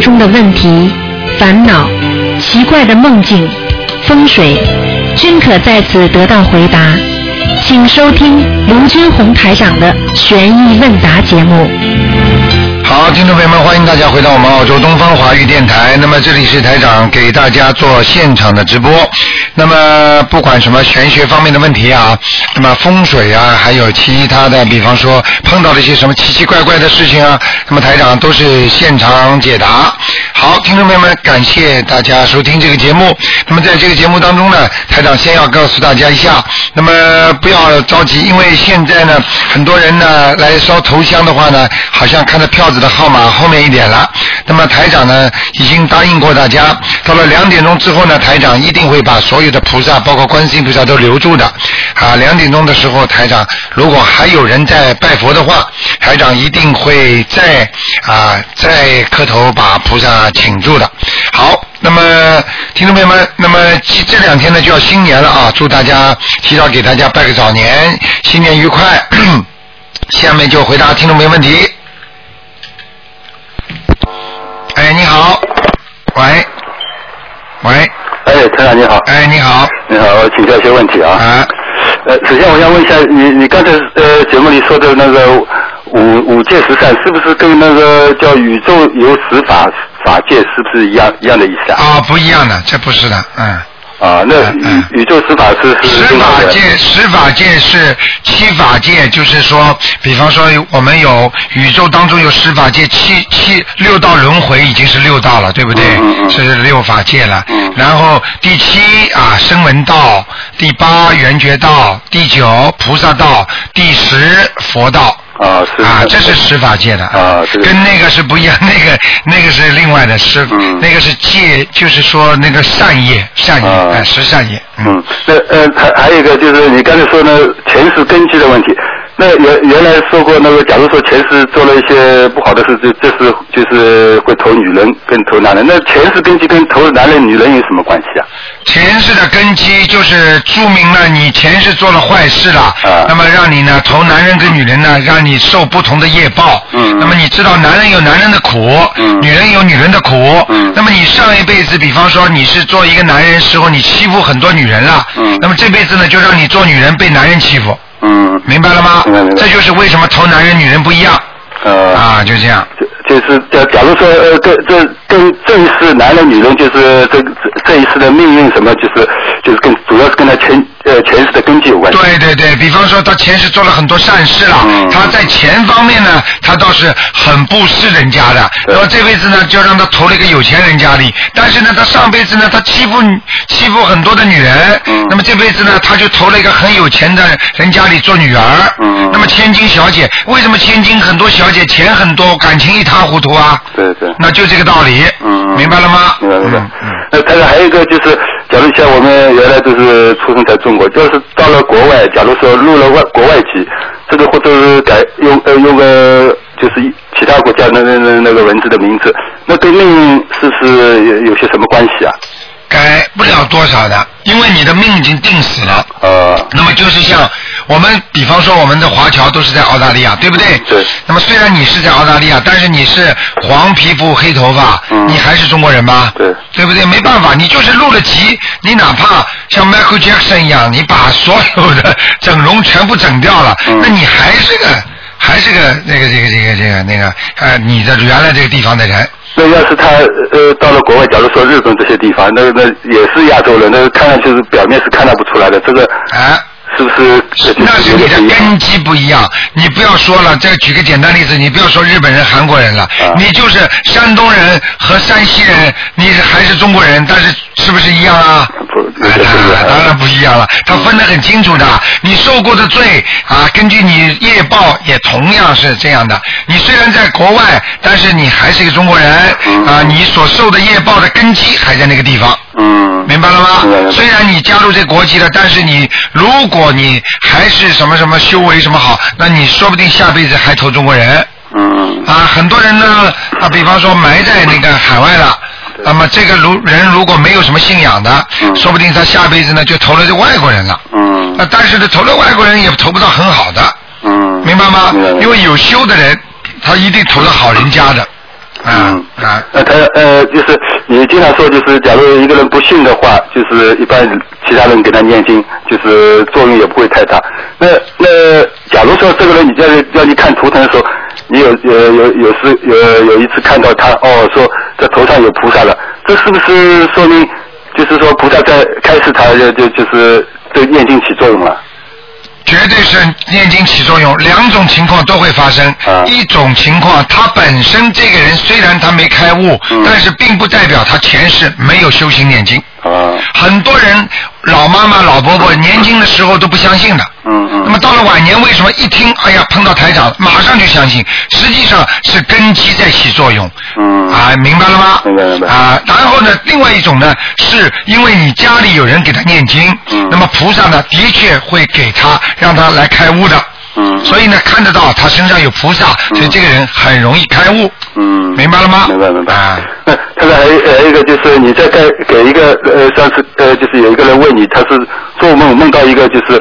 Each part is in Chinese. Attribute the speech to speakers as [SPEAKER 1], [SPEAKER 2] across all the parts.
[SPEAKER 1] 中的问题、烦恼、奇怪的梦境、风水，均可在此得到回答。请收听卢军红台长的《悬疑问答》节目。
[SPEAKER 2] 好，听众朋友们，欢迎大家回到我们澳洲东方华语电台。那么这里是台长给大家做现场的直播。那么不管什么玄学方面的问题啊，那么风水啊，还有其他的，比方说碰到了一些什么奇奇怪怪的事情啊，那么台长都是现场解答。好，听众朋友们，感谢大家收听这个节目。那么在这个节目当中呢，台长先要告诉大家一下，那么不要着急，因为现在呢，很多人呢来烧头香的话呢，好像看到票子的号码后面一点了。那么台长呢已经答应过大家，到了两点钟之后呢，台长一定会把所有的菩萨，包括观世音菩萨都留住的。啊，两点钟的时候，台长如果还有人在拜佛的话，台长一定会再啊再磕头把菩萨请住的。好，那么听众朋友们，那么这这两天呢就要新年了啊，祝大家提早给大家拜个早年，新年愉快。下面就回答听众朋友问题。哎，你好，喂，喂，
[SPEAKER 3] 哎，台长你好。
[SPEAKER 2] 哎，你好，
[SPEAKER 3] 你好，我请教一些问题啊。
[SPEAKER 2] 啊，
[SPEAKER 3] 呃，首先我想问一下，你你刚才呃节目里说的那个五五界十善，是不是跟那个叫宇宙有十法法界是不是一样一样的意思啊？
[SPEAKER 2] 啊，不一样的，这不是的，嗯。
[SPEAKER 3] 啊，那
[SPEAKER 2] 嗯
[SPEAKER 3] 宇宇宙十法是是
[SPEAKER 2] 十法界，十法界是七法界，就是说，比方说我们有宇宙当中有十法界，七七六道轮回已经是六道了，对不对？
[SPEAKER 3] 嗯嗯嗯
[SPEAKER 2] 是六法界了。
[SPEAKER 3] 嗯
[SPEAKER 2] 然后第七啊声闻道，第八缘觉道，第九菩萨道，第十佛道。
[SPEAKER 3] 啊是
[SPEAKER 2] 啊，这是十法界的
[SPEAKER 3] 啊这个
[SPEAKER 2] 跟那个是不一样，那个那个是另外的是，
[SPEAKER 3] 嗯
[SPEAKER 2] 那个是戒，就是说那个善业，善业，
[SPEAKER 3] 啊
[SPEAKER 2] 哎，十善业，
[SPEAKER 3] 嗯，那呃还还有一个就是你刚才说呢前世根基的问题。那原原来说过那个，假如说前世做了一些不好的事，就这是就是会投女人跟投男人。那前世根基跟投男人女人有什么关系啊？
[SPEAKER 2] 前世的根基就是注明了你前世做了坏事了，
[SPEAKER 3] 啊
[SPEAKER 2] 那么让你呢投男人跟女人呢，让你受不同的业报。
[SPEAKER 3] 嗯
[SPEAKER 2] 那么你知道男人有男人的苦，
[SPEAKER 3] 嗯
[SPEAKER 2] 女人有女人的苦。
[SPEAKER 3] 嗯
[SPEAKER 2] 那么你上一辈子，比方说你是做一个男人时候，你欺负很多女人了。
[SPEAKER 3] 嗯
[SPEAKER 2] 那么这辈子呢，就让你做女人被男人欺负，
[SPEAKER 3] 嗯，
[SPEAKER 2] 明白了吗？
[SPEAKER 3] 明白明白
[SPEAKER 2] 这就是为什么投男人女人不一样
[SPEAKER 3] 呃，
[SPEAKER 2] 啊，就这样。
[SPEAKER 3] 就就是假假如说呃跟这跟这一世男人女人就是这这这一世的命运什么就是就是跟主要是跟他前呃前世的根基有关系。
[SPEAKER 2] 对对对，比方说他前世做了很多善事了，
[SPEAKER 3] 嗯
[SPEAKER 2] 他在钱方面呢，他倒是很布施人家的。
[SPEAKER 3] 对
[SPEAKER 2] 那么这辈子呢，就让他投了一个有钱人家里，但是呢，他上辈子呢，他欺负欺负很多的女人，
[SPEAKER 3] 嗯
[SPEAKER 2] 那么这辈子呢，他就投了一个很有钱的人家里做女儿。
[SPEAKER 3] 嗯
[SPEAKER 2] 那么千金小姐，为什么千金很多小姐钱很多，感情一塌糊涂啊？
[SPEAKER 3] 对对。
[SPEAKER 2] 那就这个道理。
[SPEAKER 3] 嗯
[SPEAKER 2] 明白了吗？
[SPEAKER 3] 明白明白。那当然还有一个就是，假如像我们原来都是出生在中国，就是到了国外，假如说入了外国外籍，这个或者是改用呃用个就是其他国家那那那那个文字的名字，那跟命是不是有有些什么关系啊？
[SPEAKER 2] 改不了多少的，因为你的命已经定死了。
[SPEAKER 3] 呃，
[SPEAKER 2] 那么就是像我们，比方说我们的华侨都是在澳大利亚，对不对？
[SPEAKER 3] 对
[SPEAKER 2] 那么虽然你是在澳大利亚，但是你是黄皮肤黑头发，
[SPEAKER 3] 嗯
[SPEAKER 2] 你还是中国人吧？
[SPEAKER 3] 对
[SPEAKER 2] 对不对？没办法，你就是入了籍，你哪怕像 Michael Jackson 一样，你把所有的整容全部整掉了，
[SPEAKER 3] 嗯
[SPEAKER 2] 那你还是个还是个那个这个这个这个那个呃你的原来这个地方的人。
[SPEAKER 3] 那要是他呃到了国外，假如说日本这些地方，那那也是亚洲人，那看上去是表面是看到不出来的，这个
[SPEAKER 2] 啊
[SPEAKER 3] 是不是？
[SPEAKER 2] 那是你的根基不一样，你不要说了。再举个简单例子，你不要说日本人、韩国人了，
[SPEAKER 3] 啊
[SPEAKER 2] 你就是山东人和山西人，你还是中国人，但是是不是一样啊？啊
[SPEAKER 3] 些不一样
[SPEAKER 2] 当然不一样了，他分得很清楚的。你受过的罪啊，根据你业报也同样是这样的。你虽然在国外，但是你还是一个中国人
[SPEAKER 3] 嗯
[SPEAKER 2] 啊，你所受的业报的根基还在那个地方。
[SPEAKER 3] 嗯，
[SPEAKER 2] 明白了吗虽然你加入这国籍了，但是你如果你还是什么什么修为什么好，那你说不定下辈子还投中国人
[SPEAKER 3] 嗯
[SPEAKER 2] 啊。很多人呢啊，比方说埋在那个海外了。那么这个如人如果没有什么信仰的，
[SPEAKER 3] 嗯
[SPEAKER 2] 说不定他下辈子呢就投了这外国人了。
[SPEAKER 3] 嗯
[SPEAKER 2] 那但是呢，投了外国人也投不到很好的，
[SPEAKER 3] 嗯，
[SPEAKER 2] 明白吗？因为有修的人，他一定投到好人家的。嗯啊，
[SPEAKER 3] 那他呃，就是你经常说，就是假如一个人不信的话，就是一般其他人给他念经，就是作用也不会太大。那那假如说这个人你在要你看图腾的时候，你有有有有时有有一次看到他哦，说这头上有菩萨了，这是不是说明就是说菩萨在开始他就就就是对念经起作用了？
[SPEAKER 2] 绝对是念经起作用，两种情况都会发生。
[SPEAKER 3] 啊
[SPEAKER 2] 一种情况，他本身这个人虽然他没开悟，
[SPEAKER 3] 嗯
[SPEAKER 2] 但是并不代表他前世没有修行念经。
[SPEAKER 3] 啊，
[SPEAKER 2] 很多人老妈妈、老伯伯年轻的时候都不相信的。
[SPEAKER 3] 嗯嗯
[SPEAKER 2] 那么到了晚年，为什么一听，哎呀，碰到台长，马上就相信？实际上是根基在起作用。
[SPEAKER 3] 嗯
[SPEAKER 2] 啊，明白了吗？
[SPEAKER 3] 明白明白
[SPEAKER 2] 啊，然后呢，另外一种呢，是因为你家里有人给他念经，
[SPEAKER 3] 嗯
[SPEAKER 2] 那么菩萨呢，的确会给他，让他来开悟的。
[SPEAKER 3] 嗯
[SPEAKER 2] 所以呢，看得到他身上有菩萨，所以这个人很容易开悟。
[SPEAKER 3] 嗯，
[SPEAKER 2] 明白了吗？
[SPEAKER 3] 明白明白。
[SPEAKER 2] 啊，
[SPEAKER 3] 那 他说还有还有一个就是你在给给一个呃上次呃就是有一个人问你他是做梦梦到一个就是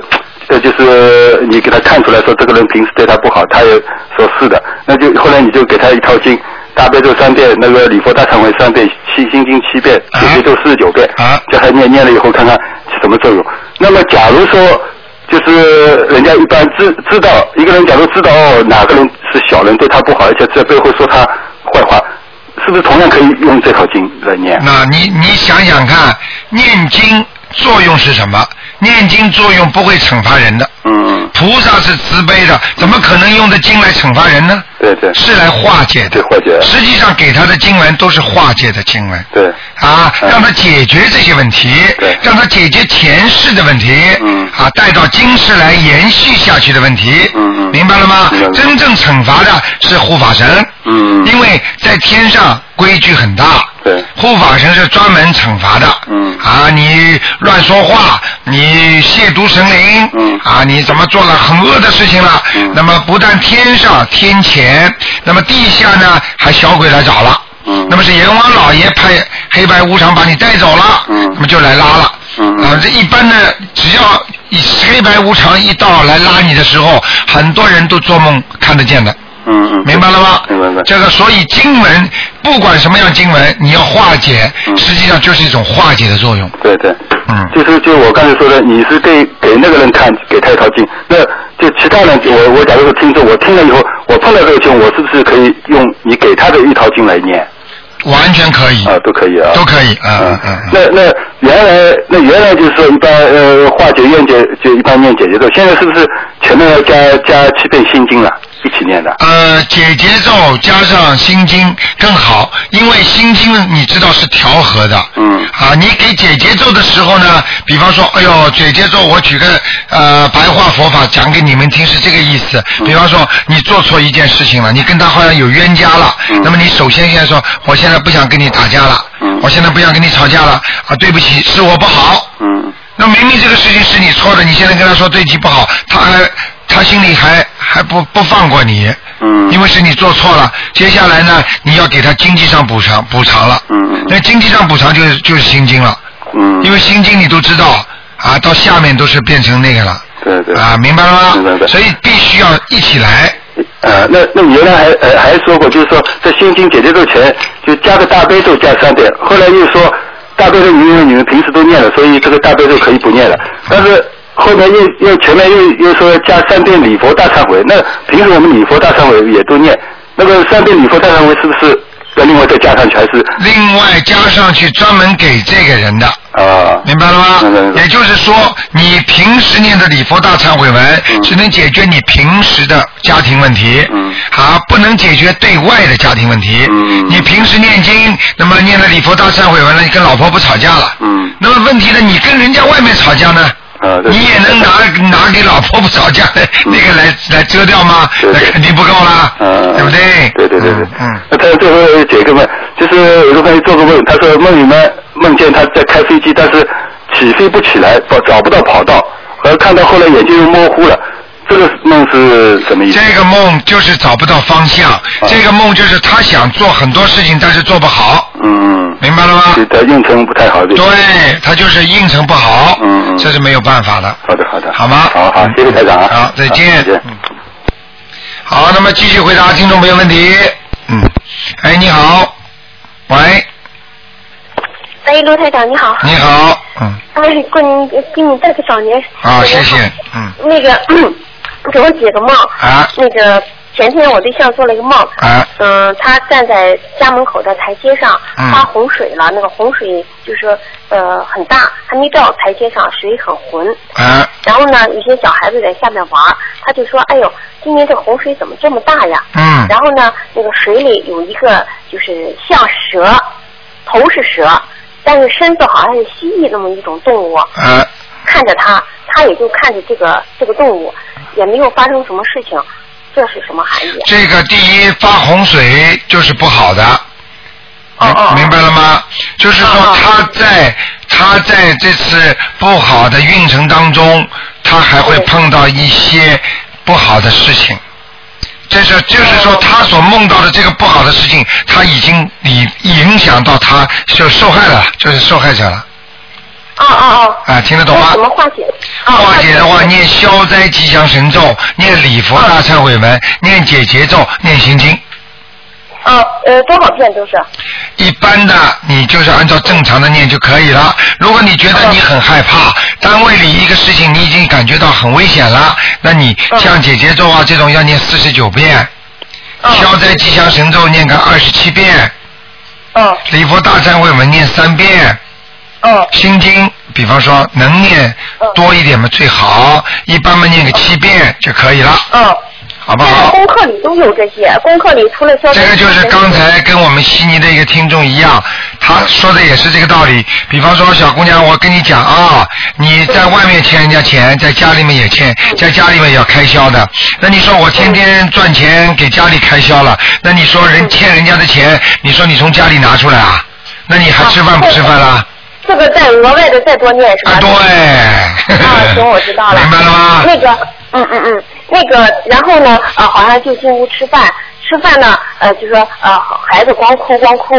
[SPEAKER 3] 呃就是你给他看出来说这个人平时对他不好，他也说是的，那就后来你就给他一套经。大悲咒三遍，那个礼佛大忏悔三遍，七心经七遍，
[SPEAKER 2] 啊
[SPEAKER 3] 解结咒四十九遍，
[SPEAKER 2] 啊
[SPEAKER 3] 叫他念念了以后看看起什么作用。那么假如说就是人家一般知知道一个人，假如知道哦哪个人是小人对他不好，而且在背后说他坏话，是不是同样可以用这套经来念？
[SPEAKER 2] 那你你想想看，念经作用是什么？念经作用不会惩罚人的，
[SPEAKER 3] 嗯，
[SPEAKER 2] 菩萨是慈悲的，怎么可能用的经来惩罚人呢？
[SPEAKER 3] 对对。
[SPEAKER 2] 是来化解的。
[SPEAKER 3] 对，化解。
[SPEAKER 2] 实际上给他的经文都是化解的经文。
[SPEAKER 3] 对，
[SPEAKER 2] 啊，
[SPEAKER 3] 嗯
[SPEAKER 2] 让他解决这些问题
[SPEAKER 3] 对，
[SPEAKER 2] 让他解决前世的问题，
[SPEAKER 3] 嗯。
[SPEAKER 2] 啊，带到今世来延续下去的问题，
[SPEAKER 3] 嗯嗯。
[SPEAKER 2] 明白了吗？真正惩罚的是护法神，
[SPEAKER 3] 嗯。
[SPEAKER 2] 因为在天上规矩很大，
[SPEAKER 3] 对
[SPEAKER 2] 护法神是专门惩罚的，
[SPEAKER 3] 嗯
[SPEAKER 2] 啊，你乱说话，你亵渎神灵，
[SPEAKER 3] 嗯
[SPEAKER 2] 啊，你怎么做了很恶的事情了？
[SPEAKER 3] 嗯
[SPEAKER 2] 那么不但天上天前，那么地下呢，还小鬼来找了。
[SPEAKER 3] 嗯
[SPEAKER 2] 那么是阎王老爷派黑白无常把你带走了，
[SPEAKER 3] 嗯
[SPEAKER 2] 那么就来拉了。
[SPEAKER 3] 嗯嗯
[SPEAKER 2] 啊，这一般的，只要一黑白无常一到来拉你的时候，很多人都做梦看得见的。
[SPEAKER 3] 嗯嗯，
[SPEAKER 2] 明白了吗？
[SPEAKER 3] 明白明白。
[SPEAKER 2] 这个，所以经文不管什么样经文，你要化解，
[SPEAKER 3] 嗯
[SPEAKER 2] 实际上就是一种化解的作用。
[SPEAKER 3] 对对，
[SPEAKER 2] 嗯
[SPEAKER 3] 就是就我刚才说的，你是给给那个人看，给他一套经，那就其他人，我我假如说听众，我听了以后，我碰到这个经，我是不是可以用你给他的一套经来念
[SPEAKER 2] 完全可以，
[SPEAKER 3] 啊？都可以啊，
[SPEAKER 2] 都可以，啊嗯嗯嗯。
[SPEAKER 3] 那那原来那原来就是说一般呃化解怨结就一般念解结咒，现在是不是前面要加加七遍心经了，一起念的？
[SPEAKER 2] 呃，解节奏加上心经更好，因为心经你知道是调和的。
[SPEAKER 3] 嗯
[SPEAKER 2] 啊，你给解节奏的时候呢，比方说，哎呦，解节奏，我举个呃白话佛法讲给你们听，是这个意思。
[SPEAKER 3] 嗯
[SPEAKER 2] 比方说，你做错一件事情了，你跟他好像有冤家了，
[SPEAKER 3] 嗯
[SPEAKER 2] 那么你首先现在说，我现在不想跟你打架了，
[SPEAKER 3] 嗯
[SPEAKER 2] 我现在不想跟你吵架了，啊，对不起，是我不好。
[SPEAKER 3] 嗯
[SPEAKER 2] 那明明这个事情是你错的，你现在跟他说对不起不好，他还他心里还还不不放过你，
[SPEAKER 3] 嗯。
[SPEAKER 2] 因为是你做错了。接下来呢，你要给他经济上补偿补偿了，
[SPEAKER 3] 嗯嗯。
[SPEAKER 2] 那经济上补偿就是就是心经了，
[SPEAKER 3] 嗯，
[SPEAKER 2] 因为心经你都知道啊，到下面都是变成那个了，
[SPEAKER 3] 对对。
[SPEAKER 2] 啊，明白了吗？
[SPEAKER 3] 明白
[SPEAKER 2] 所以必须要一起来，
[SPEAKER 3] 呃，那那你原来还呃还说过，就是说在心经解决咒前就加个大悲咒加三遍，后来又说大多数因为你们平时都念了，所以这个大多数可以不念了。但是后面又又前面又又说加三遍礼佛大忏悔，那平时我们礼佛大忏悔也都念，那个三遍礼佛大忏悔是不是要另外再加上去，还是
[SPEAKER 2] 另外加上去专门给这个人的。
[SPEAKER 3] 啊？
[SPEAKER 2] 明白了吗也就是说，你平时念的礼佛大忏悔文，
[SPEAKER 3] 嗯
[SPEAKER 2] 只能解决你平时的家庭问题，
[SPEAKER 3] 嗯
[SPEAKER 2] 啊，不能解决对外的家庭问题。
[SPEAKER 3] 嗯
[SPEAKER 2] 你平时念经，那么念了礼佛大忏悔文了，你跟老婆不吵架了。
[SPEAKER 3] 嗯
[SPEAKER 2] 那么问题呢？你跟人家外面吵架呢？
[SPEAKER 3] 啊
[SPEAKER 2] 你也能拿拿给老婆不吵架的 那个来来遮掉吗？那 肯定不够啦，
[SPEAKER 3] 嗯，
[SPEAKER 2] 对不对？
[SPEAKER 3] 对对对对。
[SPEAKER 2] 嗯。
[SPEAKER 3] 那他最后解个梦，就是有个朋友做个梦，他说梦里面梦见他在开飞机，但是起飞不起来，找找不到跑道，而看到后来眼睛又模糊了。这个梦是什么意思？
[SPEAKER 2] 这个梦就是找不到方向，这个梦就是他想做很多事情，但是做不好，
[SPEAKER 3] 嗯，
[SPEAKER 2] 明白了吗？
[SPEAKER 3] 对他运程不太好。对。
[SPEAKER 2] 对，他就是应承不好，
[SPEAKER 3] 嗯嗯
[SPEAKER 2] 这是没有办法的。
[SPEAKER 3] 好的好的。
[SPEAKER 2] 好吗？
[SPEAKER 3] 好好，谢谢台长啊。
[SPEAKER 2] 好，再见。
[SPEAKER 3] 再见。
[SPEAKER 2] 嗯好，那么继续回答听众朋友问题。嗯，哎，你好，喂，
[SPEAKER 4] 哎，罗台长你好。
[SPEAKER 2] 你好，嗯，
[SPEAKER 4] 哎，过年给你拜个早年。
[SPEAKER 2] 好，谢谢，嗯，
[SPEAKER 4] 那个，给我解个梦。
[SPEAKER 2] 啊
[SPEAKER 4] 那个前天我对象做了一个梦。
[SPEAKER 2] 啊
[SPEAKER 4] 嗯，他站在家门口的台阶上
[SPEAKER 2] 嗯
[SPEAKER 4] 发洪水了，那个洪水就是呃很大，还没到台阶上，水很浑。
[SPEAKER 2] 啊
[SPEAKER 4] 然后呢，有些小孩子在下面玩，他就说：“哎呦，今年这洪水怎么这么大呀？”
[SPEAKER 2] 嗯
[SPEAKER 4] 然后呢，那个水里有一个就是像蛇，头是蛇，但是身子好像是蜥蜴那么一种动物，
[SPEAKER 2] 啊，
[SPEAKER 4] 看着它，它也就看着这个这个动物，也没有发生什么事情，这是什么含义？
[SPEAKER 2] 这个第一发洪水就是不好的，明明白了吗？就是说他在他在这次不好的运程当中，他还会碰到一些不好的事情。这是就是说，
[SPEAKER 4] 哦
[SPEAKER 2] 他所梦到的这个不好的事情，他已经影影响到他，就受害了，就是受害者了。
[SPEAKER 4] 哦哦哦。
[SPEAKER 2] 啊，听得懂吗
[SPEAKER 4] 怎？么化解？哦
[SPEAKER 2] 化解的话，念消灾吉祥神咒，念礼佛大忏悔文，念解结咒，念心经。
[SPEAKER 4] 哦呃多少遍都是？
[SPEAKER 2] 一般的你就是按照正常的念就可以了。如果你觉得你很害怕，单位里一个事情你已经感觉到很危险了，那你
[SPEAKER 4] 嗯。
[SPEAKER 2] 像姐姐咒啊这种要念四十九遍，
[SPEAKER 4] 嗯。
[SPEAKER 2] 消灾吉祥神咒念个二十七遍，
[SPEAKER 4] 嗯。
[SPEAKER 2] 礼佛大忏悔文念三遍，
[SPEAKER 4] 嗯。
[SPEAKER 2] 心经比方说能念
[SPEAKER 4] 嗯。
[SPEAKER 2] 多一点嘛最好，一般嘛念个七遍就可以了，
[SPEAKER 4] 嗯。
[SPEAKER 2] 好不好？
[SPEAKER 4] 这个功课里都有这些，功课里除了消
[SPEAKER 2] 这个就是刚才跟我们悉尼的一个听众一样，他说的也是这个道理。比方说，小姑娘，我跟你讲啊，你在外面欠人家钱，在家里面也欠，在家里面也要开销的。那你说我天天赚钱给家里开销了，那你说人欠人家的钱，你说你从家里拿出来啊？那你还吃饭不吃饭啦？
[SPEAKER 4] 这个再额外的再多念是吧？
[SPEAKER 2] 啊，对。
[SPEAKER 4] 啊，行，我知道了。
[SPEAKER 2] 明白了吗？
[SPEAKER 4] 那个，嗯嗯嗯，那个，然后呢，呃，好像就进屋吃饭，吃饭呢，呃，就说呃，孩子光哭光哭，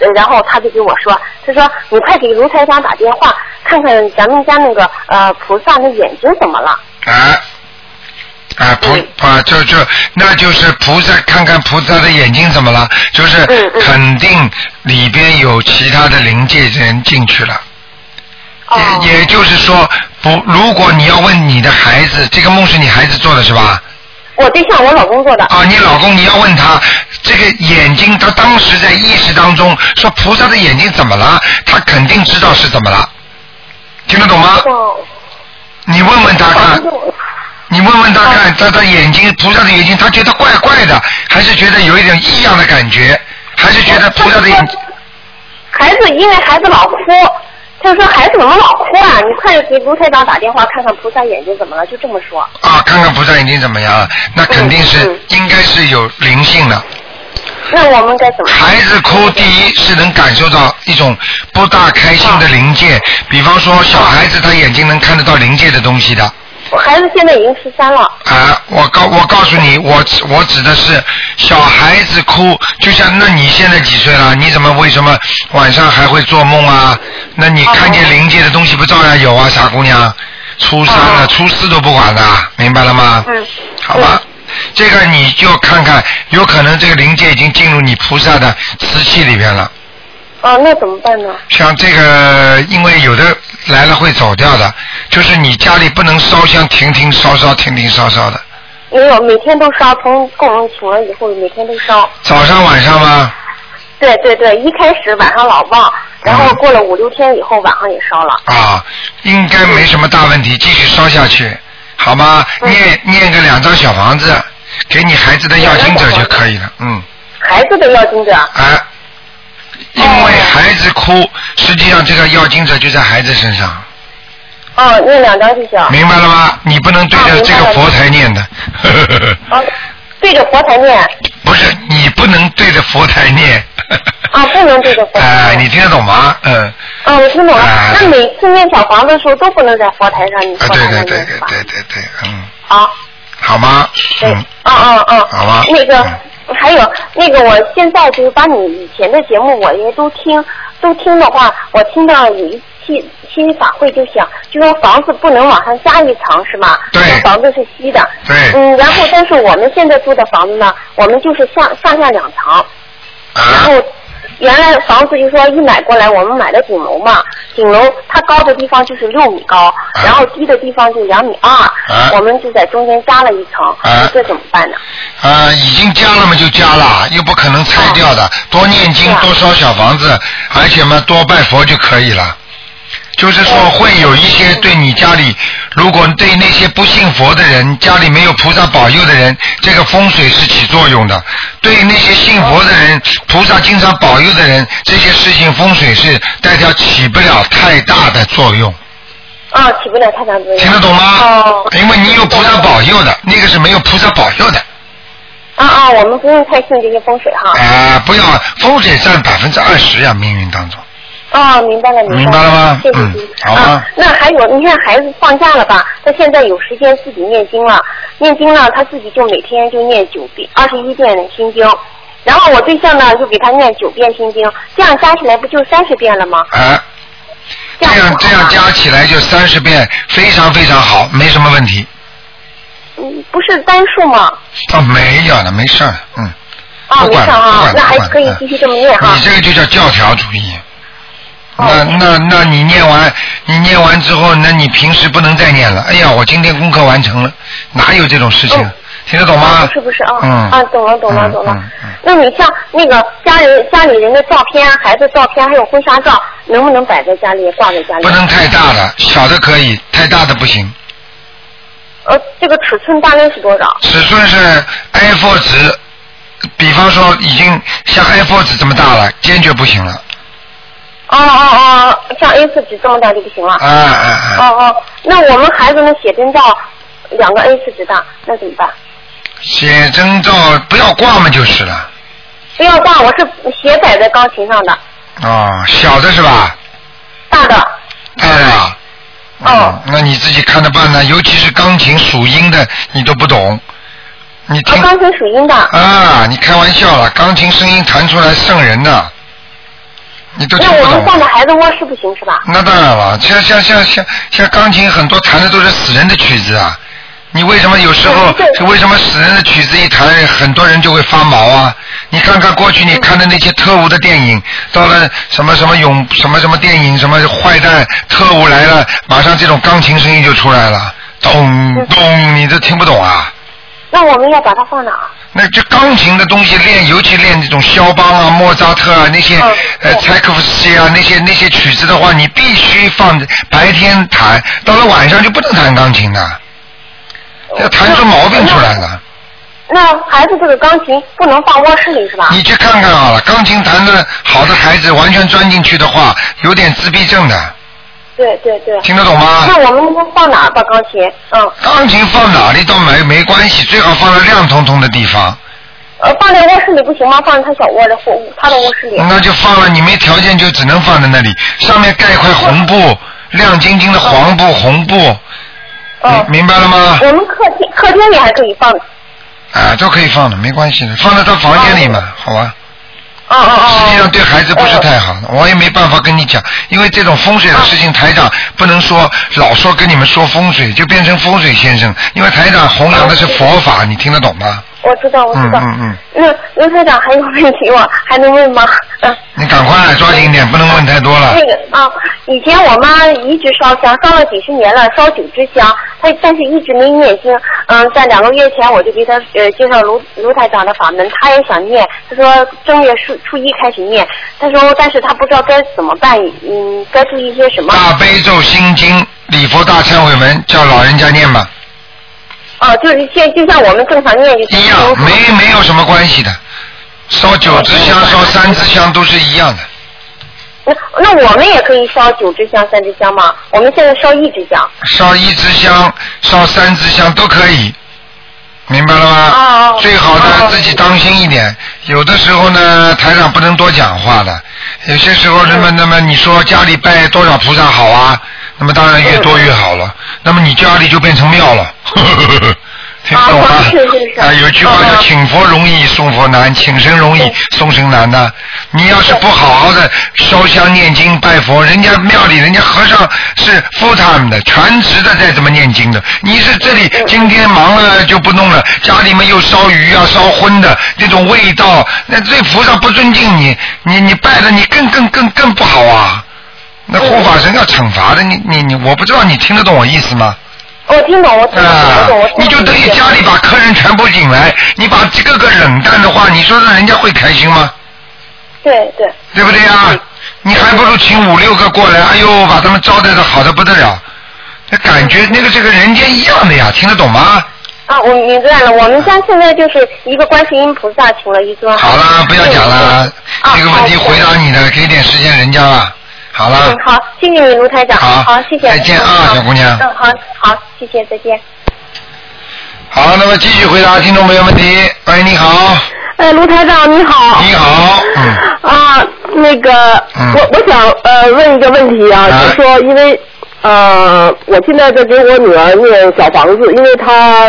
[SPEAKER 4] 呃，然后他就给我说，他说你快给卢台长打电话，看看咱们家那个呃菩萨的眼睛怎么了？
[SPEAKER 2] 啊啊菩
[SPEAKER 4] 嗯
[SPEAKER 2] 啊，就就那就是菩萨，看看菩萨的眼睛怎么了？就是肯定里边有其他的灵界人进去了。
[SPEAKER 4] 哦，
[SPEAKER 2] 也也就是说，不，如果你要问你的孩子，这个梦是你孩子做的是吧？
[SPEAKER 4] 我对象我老公做的。
[SPEAKER 2] 啊，你老公你要问他这个眼睛，他当时在意识当中说菩萨的眼睛怎么了，他肯定知道是怎么了，听得懂吗？
[SPEAKER 4] 哦，
[SPEAKER 2] 你问问他看。
[SPEAKER 4] 哦
[SPEAKER 2] 你问问他看，他的眼睛，菩萨的眼睛，他觉得怪怪的，还是觉得有一点异样的感觉，还是觉得菩萨的眼睛？
[SPEAKER 4] 孩子因为孩子老哭，他就说孩子怎么老哭啊？你快给卢台长打电话看看菩萨眼睛怎么了，就这么说。
[SPEAKER 2] 啊，看看菩萨眼睛怎么样了？那肯定是、
[SPEAKER 4] 嗯嗯
[SPEAKER 2] 应该是有灵性的。
[SPEAKER 4] 那我们该怎么？
[SPEAKER 2] 孩子哭，第一是能感受到一种不大开心的灵界，比方说小孩子他眼睛能看得到灵界的东西的。
[SPEAKER 4] 我孩子现在已经十三了。
[SPEAKER 2] 啊，我告我告诉你，我我指的是小孩子哭，就像那你现在几岁了？你怎么为什么晚上还会做梦啊？那你看见灵界的东西不照样有啊，傻姑娘？初三了，
[SPEAKER 4] 哦
[SPEAKER 2] 初四都不管的，明白了吗？
[SPEAKER 4] 嗯。
[SPEAKER 2] 好吧，这个你就看看，有可能这个灵界已经进入你菩萨的瓷器里边了。
[SPEAKER 4] 哦，那怎么办呢？
[SPEAKER 2] 像这个，因为有的来了会走掉的，就是你家里不能烧香，停停烧烧，停停烧烧的。
[SPEAKER 4] 没有，每天都烧，从供人请了以后，每天都烧。
[SPEAKER 2] 早上晚上吗？
[SPEAKER 4] 对对对，一开始晚上老忘，然后
[SPEAKER 2] 嗯
[SPEAKER 4] 过了五六天以后，晚上也烧了。
[SPEAKER 2] 啊，应该没什么大问题，继续烧下去，好吗？
[SPEAKER 4] 嗯
[SPEAKER 2] 念念个两张小房子，给你孩子的要经者就可以了，嗯，
[SPEAKER 4] 孩子的要经者。
[SPEAKER 2] 啊，因为孩子哭，实际上这个要经者就在孩子身上，
[SPEAKER 4] 哦，念两张就行。
[SPEAKER 2] 明白了吗？你不能对着这个佛台念的，
[SPEAKER 4] 哦，对着佛台念。
[SPEAKER 2] 不是，你不能对着佛台念。
[SPEAKER 4] 啊，不能对着佛台
[SPEAKER 2] 哎，
[SPEAKER 4] 念。
[SPEAKER 2] 你听得懂吗？嗯，
[SPEAKER 4] 啊，我听懂了。
[SPEAKER 2] 哎
[SPEAKER 4] 那每次念小房子的时候都不能在佛台上，你
[SPEAKER 2] 啊，
[SPEAKER 4] 佛台
[SPEAKER 2] 对对对对？对对对，嗯，
[SPEAKER 4] 好，
[SPEAKER 2] 好吗？
[SPEAKER 4] 对
[SPEAKER 2] 嗯，，
[SPEAKER 4] 啊啊啊。
[SPEAKER 2] 好吗
[SPEAKER 4] 那个
[SPEAKER 2] 嗯
[SPEAKER 4] 还有那个，我现在就是把你以前的节目我也都听，都听的话，我听到有一期心理法会就想，就说房子不能往上加一层是吗？
[SPEAKER 2] 对
[SPEAKER 4] 房子是稀的。
[SPEAKER 2] 对
[SPEAKER 4] 嗯，然后但是我们现在住的房子呢，我们就是上上下两层，然
[SPEAKER 2] 啊
[SPEAKER 4] 后原来房子就说一买过来，我们买的顶楼嘛，顶楼它高的地方就是六米高，然后低的地方就两米二，我们就在中间加了一层，
[SPEAKER 2] 啊
[SPEAKER 4] 这怎么办呢？
[SPEAKER 2] 啊，已经加了嘛就加了，又不可能拆掉的。多念经，多烧小房子，而且嘛多拜佛就可以了。就是说会有一些对你家里，如果对那些不信佛的人，家里没有菩萨保佑的人，这个风水是起作用的。对那些信佛的人，菩萨经常保佑的人，这些事情风水是代表起不了太大的作用。
[SPEAKER 4] 啊，起不了太大作用。
[SPEAKER 2] 听得懂吗？
[SPEAKER 4] 哦。
[SPEAKER 2] 因为你有菩萨保佑的，那个是没有菩萨保佑的。
[SPEAKER 4] 啊啊，我们不用太信这些风水哈。
[SPEAKER 2] 啊、不要风水占百分之二十呀，命运当中。
[SPEAKER 4] 哦，明白了，明白了。谢谢啊，那还有，你看孩子放假了吧？他现在有时间自己念经了，念经呢，他自己就每天就念九遍、二十一遍心经。然后我对象呢，就给他念九遍心经，这样加起来不就三十遍了吗？
[SPEAKER 2] 啊，这样这样加起来就三十遍，非常非常好，没什么问题。
[SPEAKER 4] 嗯，不是单数吗？
[SPEAKER 2] 啊，没有的，没事儿，嗯。
[SPEAKER 4] 啊，没事啊那还可以继续这么念哈
[SPEAKER 2] 你。这个就叫教条主义。
[SPEAKER 4] 哦
[SPEAKER 2] 那那那你念完，你念完之后，那你平时不能再念了。哎呀，我今天功课完成了，哪有这种事情？听得懂吗？
[SPEAKER 4] 哦是不是啊？
[SPEAKER 2] 嗯
[SPEAKER 4] 啊，懂了，懂了，
[SPEAKER 2] 嗯
[SPEAKER 4] 懂了。
[SPEAKER 2] 嗯嗯
[SPEAKER 4] 那你像那个家人、家里人的照片、孩子照片，还有婚纱照，能不能摆在家里、挂在家里？
[SPEAKER 2] 不能太大的，小的可以，太大的不行。
[SPEAKER 4] 呃，这个尺寸大概是多少？
[SPEAKER 2] 尺寸是 A4 纸，比方说已经像 A4 纸这么大了，坚决不行了。
[SPEAKER 4] 哦哦哦，像 A 4纸这么大就不行了。
[SPEAKER 2] 啊啊啊！
[SPEAKER 4] 哦哦，那我们孩子们写真照两个 A 4纸大，那怎么办？
[SPEAKER 2] 写真照不要挂嘛就是了。
[SPEAKER 4] 不要挂，我是斜摆在钢琴上的，
[SPEAKER 2] 哦，小的是吧？
[SPEAKER 4] 大的。
[SPEAKER 2] 大的啊。
[SPEAKER 4] 哦。
[SPEAKER 2] 那你自己看着办呢，尤其是钢琴属音的，你都不懂。你听
[SPEAKER 4] 啊，钢琴属音的。
[SPEAKER 2] 啊，你开玩笑了，钢琴声音弹出来瘆人的，你都听不懂
[SPEAKER 4] 那我们。放在孩子卧室不行是吧？
[SPEAKER 2] 那当然了，像像像像像钢琴很多弹的都是死人的曲子啊，你为什么有时候为什么死人的曲子一弹，很多人就会发毛啊？你看看过去你看的那些特务的电影，到了什么什么勇什么什么电影，什么坏蛋特务来了，马上这种钢琴声音就出来了，咚咚，你都听不懂啊？
[SPEAKER 4] 那我们要把它放哪儿？
[SPEAKER 2] 那就钢琴的东西练，尤其练这种肖邦啊、莫扎特啊那些
[SPEAKER 4] 嗯
[SPEAKER 2] 呃
[SPEAKER 4] 对
[SPEAKER 2] 柴可夫斯基啊那些那些曲子的话，你必须放白天弹，到了晚上就不能弹钢琴的，要弹出毛病出来了。
[SPEAKER 4] 那孩子这个钢琴不能放卧室里是吧？
[SPEAKER 2] 你去看看好了，钢琴弹的好的孩子，完全钻进去的话，有点自闭症的，
[SPEAKER 4] 对对对。
[SPEAKER 2] 听得懂吗？
[SPEAKER 4] 那我们应该放哪儿把钢琴？嗯，
[SPEAKER 2] 钢琴放哪里倒没没关系，最好放在亮通通的地方。
[SPEAKER 4] 呃，放在卧室里不行吗？放在他小窝的卧他的卧室里。
[SPEAKER 2] 那就放了，你没条件就只能放在那里，上面盖一块红布，亮晶晶的黄布、红布，
[SPEAKER 4] 嗯
[SPEAKER 2] 明明白了吗？
[SPEAKER 4] 我们客厅客厅里还可以放。
[SPEAKER 2] 啊，都可以放的，没关系的，放在他房间里嘛，好吧？实际上对孩子不是太好，我也没办法跟你讲，因为这种风水的事情，台长不能说老说跟你们说风水，就变成风水先生，因为台长弘扬的是佛法，你听得懂吗？
[SPEAKER 4] 我知道，我知道。
[SPEAKER 2] 嗯嗯嗯。
[SPEAKER 4] 那刘台长还有问题吗还能问吗？嗯。
[SPEAKER 2] 你赶快抓紧点，不能问太多了
[SPEAKER 4] 那。个啊，以前我妈一直烧香，烧了几十年了，烧九支香，她但是一直没念经。嗯，在两个月前我就给她呃介绍卢卢台长的法门，她也想念，她说正月初初一开始念，她说但是她不知道该怎么办，嗯，该注意些什么。
[SPEAKER 2] 大悲咒心经礼佛大忏悔文叫老人家念吧，
[SPEAKER 4] 哦、就是现就像我们正常念就
[SPEAKER 2] 一样，没没有什么关系的。烧九支香、烧三支香都是一样的。
[SPEAKER 4] 那那我们也可以烧九支香、三支香吗？我们现在烧一支香。
[SPEAKER 2] 烧一支香、烧三支香都可以，明白了吗？
[SPEAKER 4] 哦
[SPEAKER 2] 最好呢
[SPEAKER 4] 哦
[SPEAKER 2] 自己当心一点。有的时候呢，台长不能多讲话的。有些时候，那么那么你说家里拜多少菩萨好啊？那么当然越多越好了。那么你家里就变成庙了，听得懂吗？
[SPEAKER 4] 啊是是是
[SPEAKER 2] 啊，有句话叫
[SPEAKER 4] 嗯“
[SPEAKER 2] 请佛容易送佛难，请神容易送神难”呐。你要是不好好的烧香念经拜佛，人家庙里人家和尚是 full time 的，全职的在这么念经的。你是这里今天忙了就不弄了，家里面又烧鱼啊烧荤的那种味道，那这菩萨不尊敬你，你你拜的你更更更更不好啊。那护法神要惩罚的，你你你，我不知道你听得懂我意思吗？
[SPEAKER 4] 我听懂，我听懂，
[SPEAKER 2] 啊
[SPEAKER 4] 我懂，我听，懂。
[SPEAKER 2] 你就等于家里把客人全部引来，你把这个个冷淡的话，你说让人家会开心吗？
[SPEAKER 4] 对对，
[SPEAKER 2] 对不对呀？你还不如请五六个过来，哎呦，把他们招待的好的不得了，那感觉那个这个人间一样的呀，听得懂吗？
[SPEAKER 4] 啊，我明白了。我们家现在就是一个观世音菩萨，请了一尊。
[SPEAKER 2] 好了，不要讲了，
[SPEAKER 4] 啊
[SPEAKER 2] 这个问题回答你的，给点时间人家了。好了
[SPEAKER 4] 嗯，，好，谢谢你，卢台长。
[SPEAKER 2] 好
[SPEAKER 4] 好，谢谢。
[SPEAKER 2] 再见啊小姑娘
[SPEAKER 4] 嗯，好，好，谢谢，再见。
[SPEAKER 2] 好，那么继续回答听众朋友问题。喂，你好，
[SPEAKER 5] 哎，卢台长你好。
[SPEAKER 2] 你好，嗯，
[SPEAKER 5] 啊，那个，
[SPEAKER 2] 嗯
[SPEAKER 5] 我我想呃问一个问题啊，
[SPEAKER 2] 啊
[SPEAKER 5] 就是说因为呃我现在在给我女儿念小房子，因为她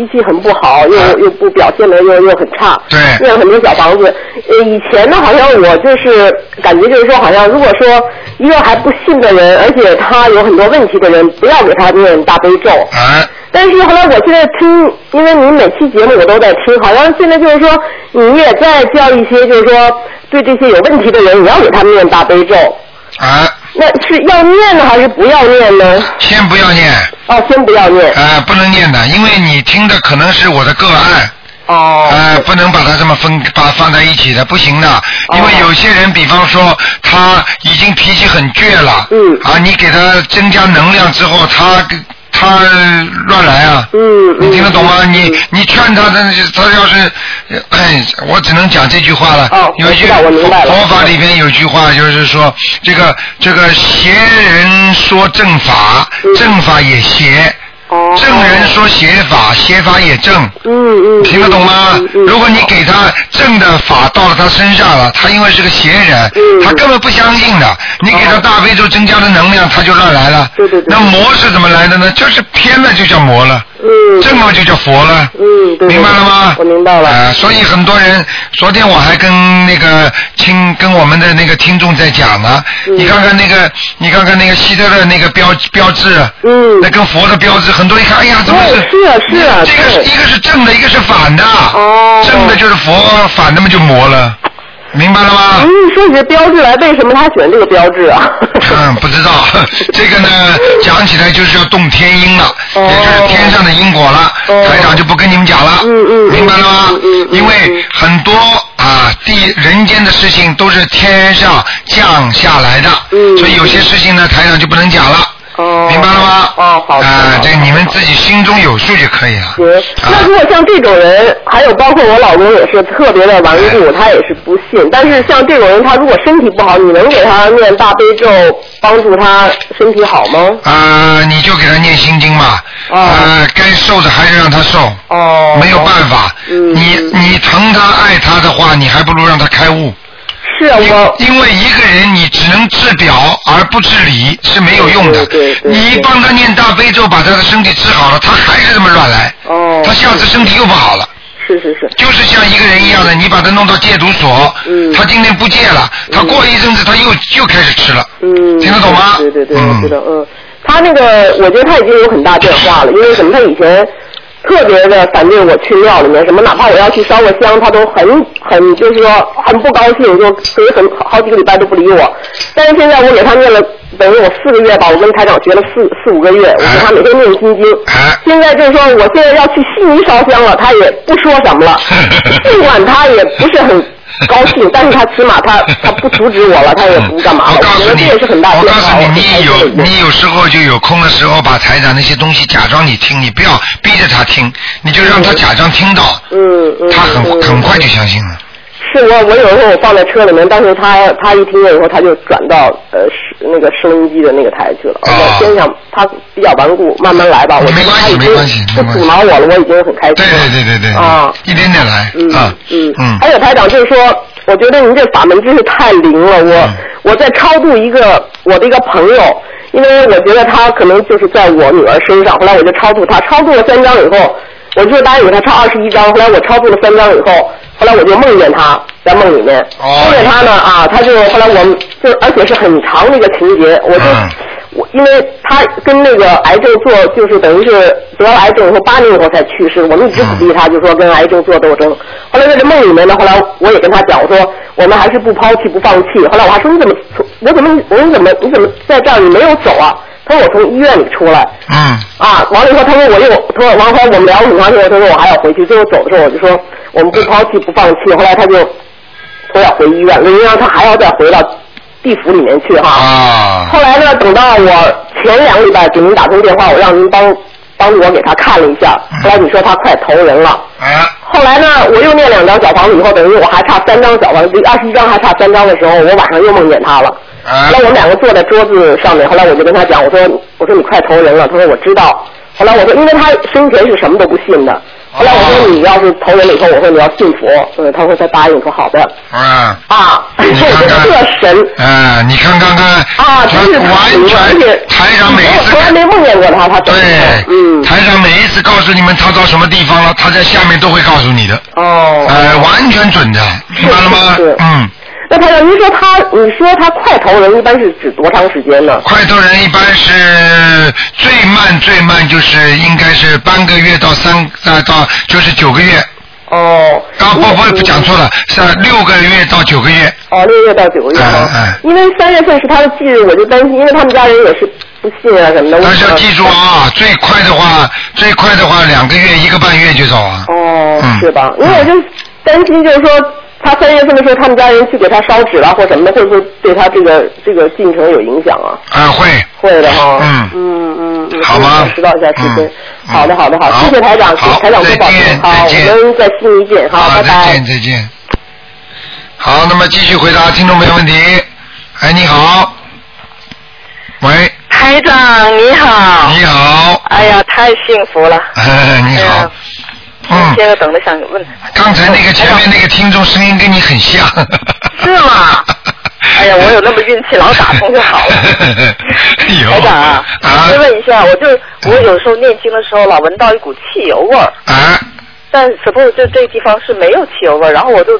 [SPEAKER 5] 脾气很不好，又、
[SPEAKER 2] 啊
[SPEAKER 5] 又不表现的又又很差，
[SPEAKER 2] 对
[SPEAKER 5] 念了很多小房子。呃，以前呢好像我就是感觉就是说，好像如果说一个还不信的人，而且他有很多问题的人，不要给他念大悲咒。
[SPEAKER 2] 啊，
[SPEAKER 5] 但是后来我现在听，因为你每期节目我都在听，好像现在就是说你也在教一些，就是说对这些有问题的人，你要给他们念大悲咒。
[SPEAKER 2] 啊，
[SPEAKER 5] 那是要念呢，还是不要念呢？
[SPEAKER 2] 先不要念，
[SPEAKER 5] 哦，先不要念。
[SPEAKER 2] 啊，不能念的，因为你听的可能是我的个案。
[SPEAKER 5] 哦。
[SPEAKER 2] 呃，不能把它这么分把它放在一起的，不行的。因为有些人，比方说他已经脾气很倔了，
[SPEAKER 5] 嗯
[SPEAKER 2] 啊，你给他增加能量之后，他他乱来啊。
[SPEAKER 5] 嗯
[SPEAKER 2] 你听得懂吗？
[SPEAKER 5] 嗯
[SPEAKER 2] 你你劝他他，他要是，哎，我只能讲这句话了。
[SPEAKER 5] 哦
[SPEAKER 2] 有一句佛法里边有句话，就是说这个这个邪人说正法，
[SPEAKER 5] 嗯
[SPEAKER 2] 正法也邪。
[SPEAKER 5] 哦。
[SPEAKER 2] 正人说邪法，邪法也正。
[SPEAKER 5] 嗯嗯。
[SPEAKER 2] 听得懂吗如果你给他正的法到了他身上了，他因为是个邪人，
[SPEAKER 5] 嗯
[SPEAKER 2] 他根本不相信的。你给他大悲咒增加的能量，他就乱来了。
[SPEAKER 5] 对对对
[SPEAKER 2] 那魔是怎么来的呢？就是偏了就叫魔了，
[SPEAKER 5] 嗯。
[SPEAKER 2] 正了就叫佛了。
[SPEAKER 5] 嗯，对。
[SPEAKER 2] 明白了吗？
[SPEAKER 5] 我明白了。
[SPEAKER 2] 啊、所以很多人，昨天我还跟那个听跟我们的那个听众在讲呢。
[SPEAKER 5] 嗯
[SPEAKER 2] 你看看那个，你看看那个希特勒那个标标志，
[SPEAKER 5] 嗯
[SPEAKER 2] 那跟佛的标志，很多人一看，哎呀，怎么是？
[SPEAKER 5] 是啊是啊
[SPEAKER 2] 这个是一个是正的，一个是反的。
[SPEAKER 5] 哦
[SPEAKER 2] 正的就是佛，反的嘛就魔了，明白了吗？
[SPEAKER 5] 嗯，说起这标志来，为什么他选这个标志啊？
[SPEAKER 2] 嗯，不知道，这个呢，讲起来就是要动天音了，
[SPEAKER 5] 哦
[SPEAKER 2] 也就是天上的因果了。
[SPEAKER 5] 哦
[SPEAKER 2] 台长就不跟你们讲了，
[SPEAKER 5] 嗯嗯嗯
[SPEAKER 2] 明白了吗？
[SPEAKER 5] 嗯嗯嗯
[SPEAKER 2] 因为很多啊地人间的事情都是天上降下来的，
[SPEAKER 5] 嗯
[SPEAKER 2] 所以有些事情呢，台长就不能讲了。
[SPEAKER 5] 哦
[SPEAKER 2] 明白了吗？
[SPEAKER 5] 哦好的
[SPEAKER 2] 啊这你们自己心中有数就可以了。
[SPEAKER 5] 行，那如果像这种人，还有包括我老公也是特别的顽固，他也是不信。但是像这种人，他如果身体不好，你能给他念大悲咒，帮助他身体好吗？
[SPEAKER 2] 啊，你就给他念心经嘛，
[SPEAKER 5] 哦
[SPEAKER 2] 啊，该受的还是让他受。
[SPEAKER 5] 哦，
[SPEAKER 2] 没有办法，
[SPEAKER 5] 嗯
[SPEAKER 2] 你你疼他爱他的话，你还不如让他开悟。因
[SPEAKER 5] 我
[SPEAKER 2] 因为一个人你只能治表而不治理是没有用的。你一帮他念大悲咒，把他的身体治好了，他还是这么乱来。
[SPEAKER 5] 哦
[SPEAKER 2] 他下次身体又不好了。
[SPEAKER 5] 是是是，
[SPEAKER 2] 就是像一个人一样的，你把他弄到戒毒所，
[SPEAKER 5] 嗯
[SPEAKER 2] 他今天不戒了，他过一阵子他又又开始吃了，
[SPEAKER 5] 嗯，
[SPEAKER 2] 听得懂吗？
[SPEAKER 5] 对对对，知道，嗯，他那个，我觉得他已经有很大变化了，因为什么？他以前特别的反对我去庙里面，什么哪怕我要去烧个香，他都很很就是说很不高兴，就所以很好几个礼拜都不理我。但是现在我给他念了，等于我四个月吧，我跟台长学了四四五个月，我给他每天念心经。
[SPEAKER 2] 哎
[SPEAKER 5] 现在就是说，我现在要去悉尼烧香了，他也不说什么了，尽管他也不是很。高兴，但是他起码他 他不阻止我了，他也不干嘛了。
[SPEAKER 2] 我告诉你，
[SPEAKER 5] 是很大
[SPEAKER 2] 我。告诉你，你有你有时候就有空的时候，把台长那些东西假装你听，你不要逼着他听，你就让他假装听到，
[SPEAKER 5] 嗯嗯，
[SPEAKER 2] 他很
[SPEAKER 5] 嗯
[SPEAKER 2] 很快就相信了。
[SPEAKER 5] 是我我有时候我放在车里面，但是他他一听了以后，他就转到呃收那个收音机的那个台去了。
[SPEAKER 2] 哦
[SPEAKER 5] 我先想他比较顽固，慢慢来吧。我
[SPEAKER 2] 没关系没关系
[SPEAKER 5] 不
[SPEAKER 2] 没关系
[SPEAKER 5] 阻挠我了，我已经很开心
[SPEAKER 2] 对
[SPEAKER 5] 了。
[SPEAKER 2] 对对对对，
[SPEAKER 5] 啊，
[SPEAKER 2] 一点点来
[SPEAKER 5] 嗯
[SPEAKER 2] 啊，
[SPEAKER 5] 嗯
[SPEAKER 2] 嗯
[SPEAKER 5] 还有台长就是说，我觉得您这法门真是太灵了。我、
[SPEAKER 2] 嗯
[SPEAKER 5] 我在超度一个我的一个朋友，因为我觉得他可能就是在我女儿身上，后来我就超度他，超度了三张以后，我就答应给他抄二十一张，后来我超度了三张以后，后来我就梦见他在梦里面，
[SPEAKER 2] 哦
[SPEAKER 5] 梦见他呢啊，他就后来我们就而且是很长的一个情节，我就。
[SPEAKER 2] 嗯
[SPEAKER 5] 我因为他跟那个癌症做，就是等于是得了癌症以后八年以后才去世，我们一直鼓励他，就说跟癌症做斗争。后来在这梦里面呢，后来我也跟他讲，我说我们还是不抛弃不放弃。后来我还说你怎么从我怎么我说你怎么你怎么在这儿你没有走啊？他说我从医院里出来。
[SPEAKER 2] 嗯
[SPEAKER 5] 啊，完了以后，他说我又，他说王后我们聊了很长时间，他说我还要回去。最后走的时候，我就说我们不抛弃不放弃。后来他就说要回医院，因为让他还要再回到地府里面去哈。
[SPEAKER 2] 啊
[SPEAKER 5] 后来呢，等到我前两个礼拜给您打通电话，我让您帮帮助我给他看了一下。后来你说他快投人了。
[SPEAKER 2] 啊
[SPEAKER 5] 后来呢，我又念两张小房子以后，等于我还差三张小房子，离二十一张还差三张的时候，我晚上又梦见他了。
[SPEAKER 2] 啊
[SPEAKER 5] 后来我们两个坐在桌子上面，后来我就跟他讲，我说我说你快投人了，他说我知道。后来我说，因为他生前是什么都不信的。后来我说你要是投人了以后，我说你要信佛，嗯，他说他答应说好的。
[SPEAKER 2] 嗯！
[SPEAKER 5] 啊，我
[SPEAKER 2] 你看看
[SPEAKER 5] 这神。
[SPEAKER 2] 啊，你看看看，
[SPEAKER 5] 啊，真是
[SPEAKER 2] 完全台上每一次
[SPEAKER 5] 我从来没梦见过他，他
[SPEAKER 2] 对，
[SPEAKER 5] 嗯，
[SPEAKER 2] 台上每一次告诉你们他到什么地方了，他在下面都会告诉你的，
[SPEAKER 5] 哦，
[SPEAKER 2] 呃，完全准的，明白了吗？嗯，
[SPEAKER 5] 那台长，您说他，你说他快投人一般是指多长时间呢？
[SPEAKER 2] 快投人一般是最慢最慢就是应该是半个月到三啊到就是九个月，
[SPEAKER 5] 哦，
[SPEAKER 2] 啊不不不讲错了，是六个月到九个月，
[SPEAKER 5] 哦，六月到九个月
[SPEAKER 2] 嗯
[SPEAKER 5] 啊
[SPEAKER 2] 嗯。
[SPEAKER 5] 因为三月份是他的忌日，我就担心，因为他们家人也是不信啊什么的。
[SPEAKER 2] 但是要记住啊，最快的话最快的话两个月一个半月就走啊，
[SPEAKER 5] 哦
[SPEAKER 2] 嗯，
[SPEAKER 5] 是吧？因为我就担心，就是说他三月份的时候，他们家人去给他烧纸了或什么的，会不会对他这个这个进程有影响啊？
[SPEAKER 2] 啊会，
[SPEAKER 5] 会的哈。
[SPEAKER 2] 嗯
[SPEAKER 5] 嗯嗯嗯。
[SPEAKER 2] 好吗
[SPEAKER 5] 知道一下时间好的好的好，谢谢台长，
[SPEAKER 2] 好
[SPEAKER 5] 台长多保
[SPEAKER 2] 再见
[SPEAKER 5] 重。好，
[SPEAKER 2] 再见
[SPEAKER 5] 我们在悉尼见，好，拜
[SPEAKER 2] 再
[SPEAKER 5] 拜
[SPEAKER 2] 见。再见。好，那么继续回答听众朋友问题。哎，你好，喂，
[SPEAKER 6] 台长你好，
[SPEAKER 2] 你好，
[SPEAKER 6] 哎呀，太幸福了。
[SPEAKER 2] 哎，你好嗯，
[SPEAKER 6] 现在等着想问，
[SPEAKER 2] 刚才那个前面那个听众声音跟你很像。
[SPEAKER 6] 是吗？哎呀，我有那么运气，老打通就好了。
[SPEAKER 2] 有
[SPEAKER 6] 台长啊，
[SPEAKER 2] 啊
[SPEAKER 6] 我问一下，我就我有时候念经的时候老闻到一股汽油味儿，
[SPEAKER 2] 啊，
[SPEAKER 6] 但 suppose 就这地方是没有汽油味儿，然后我就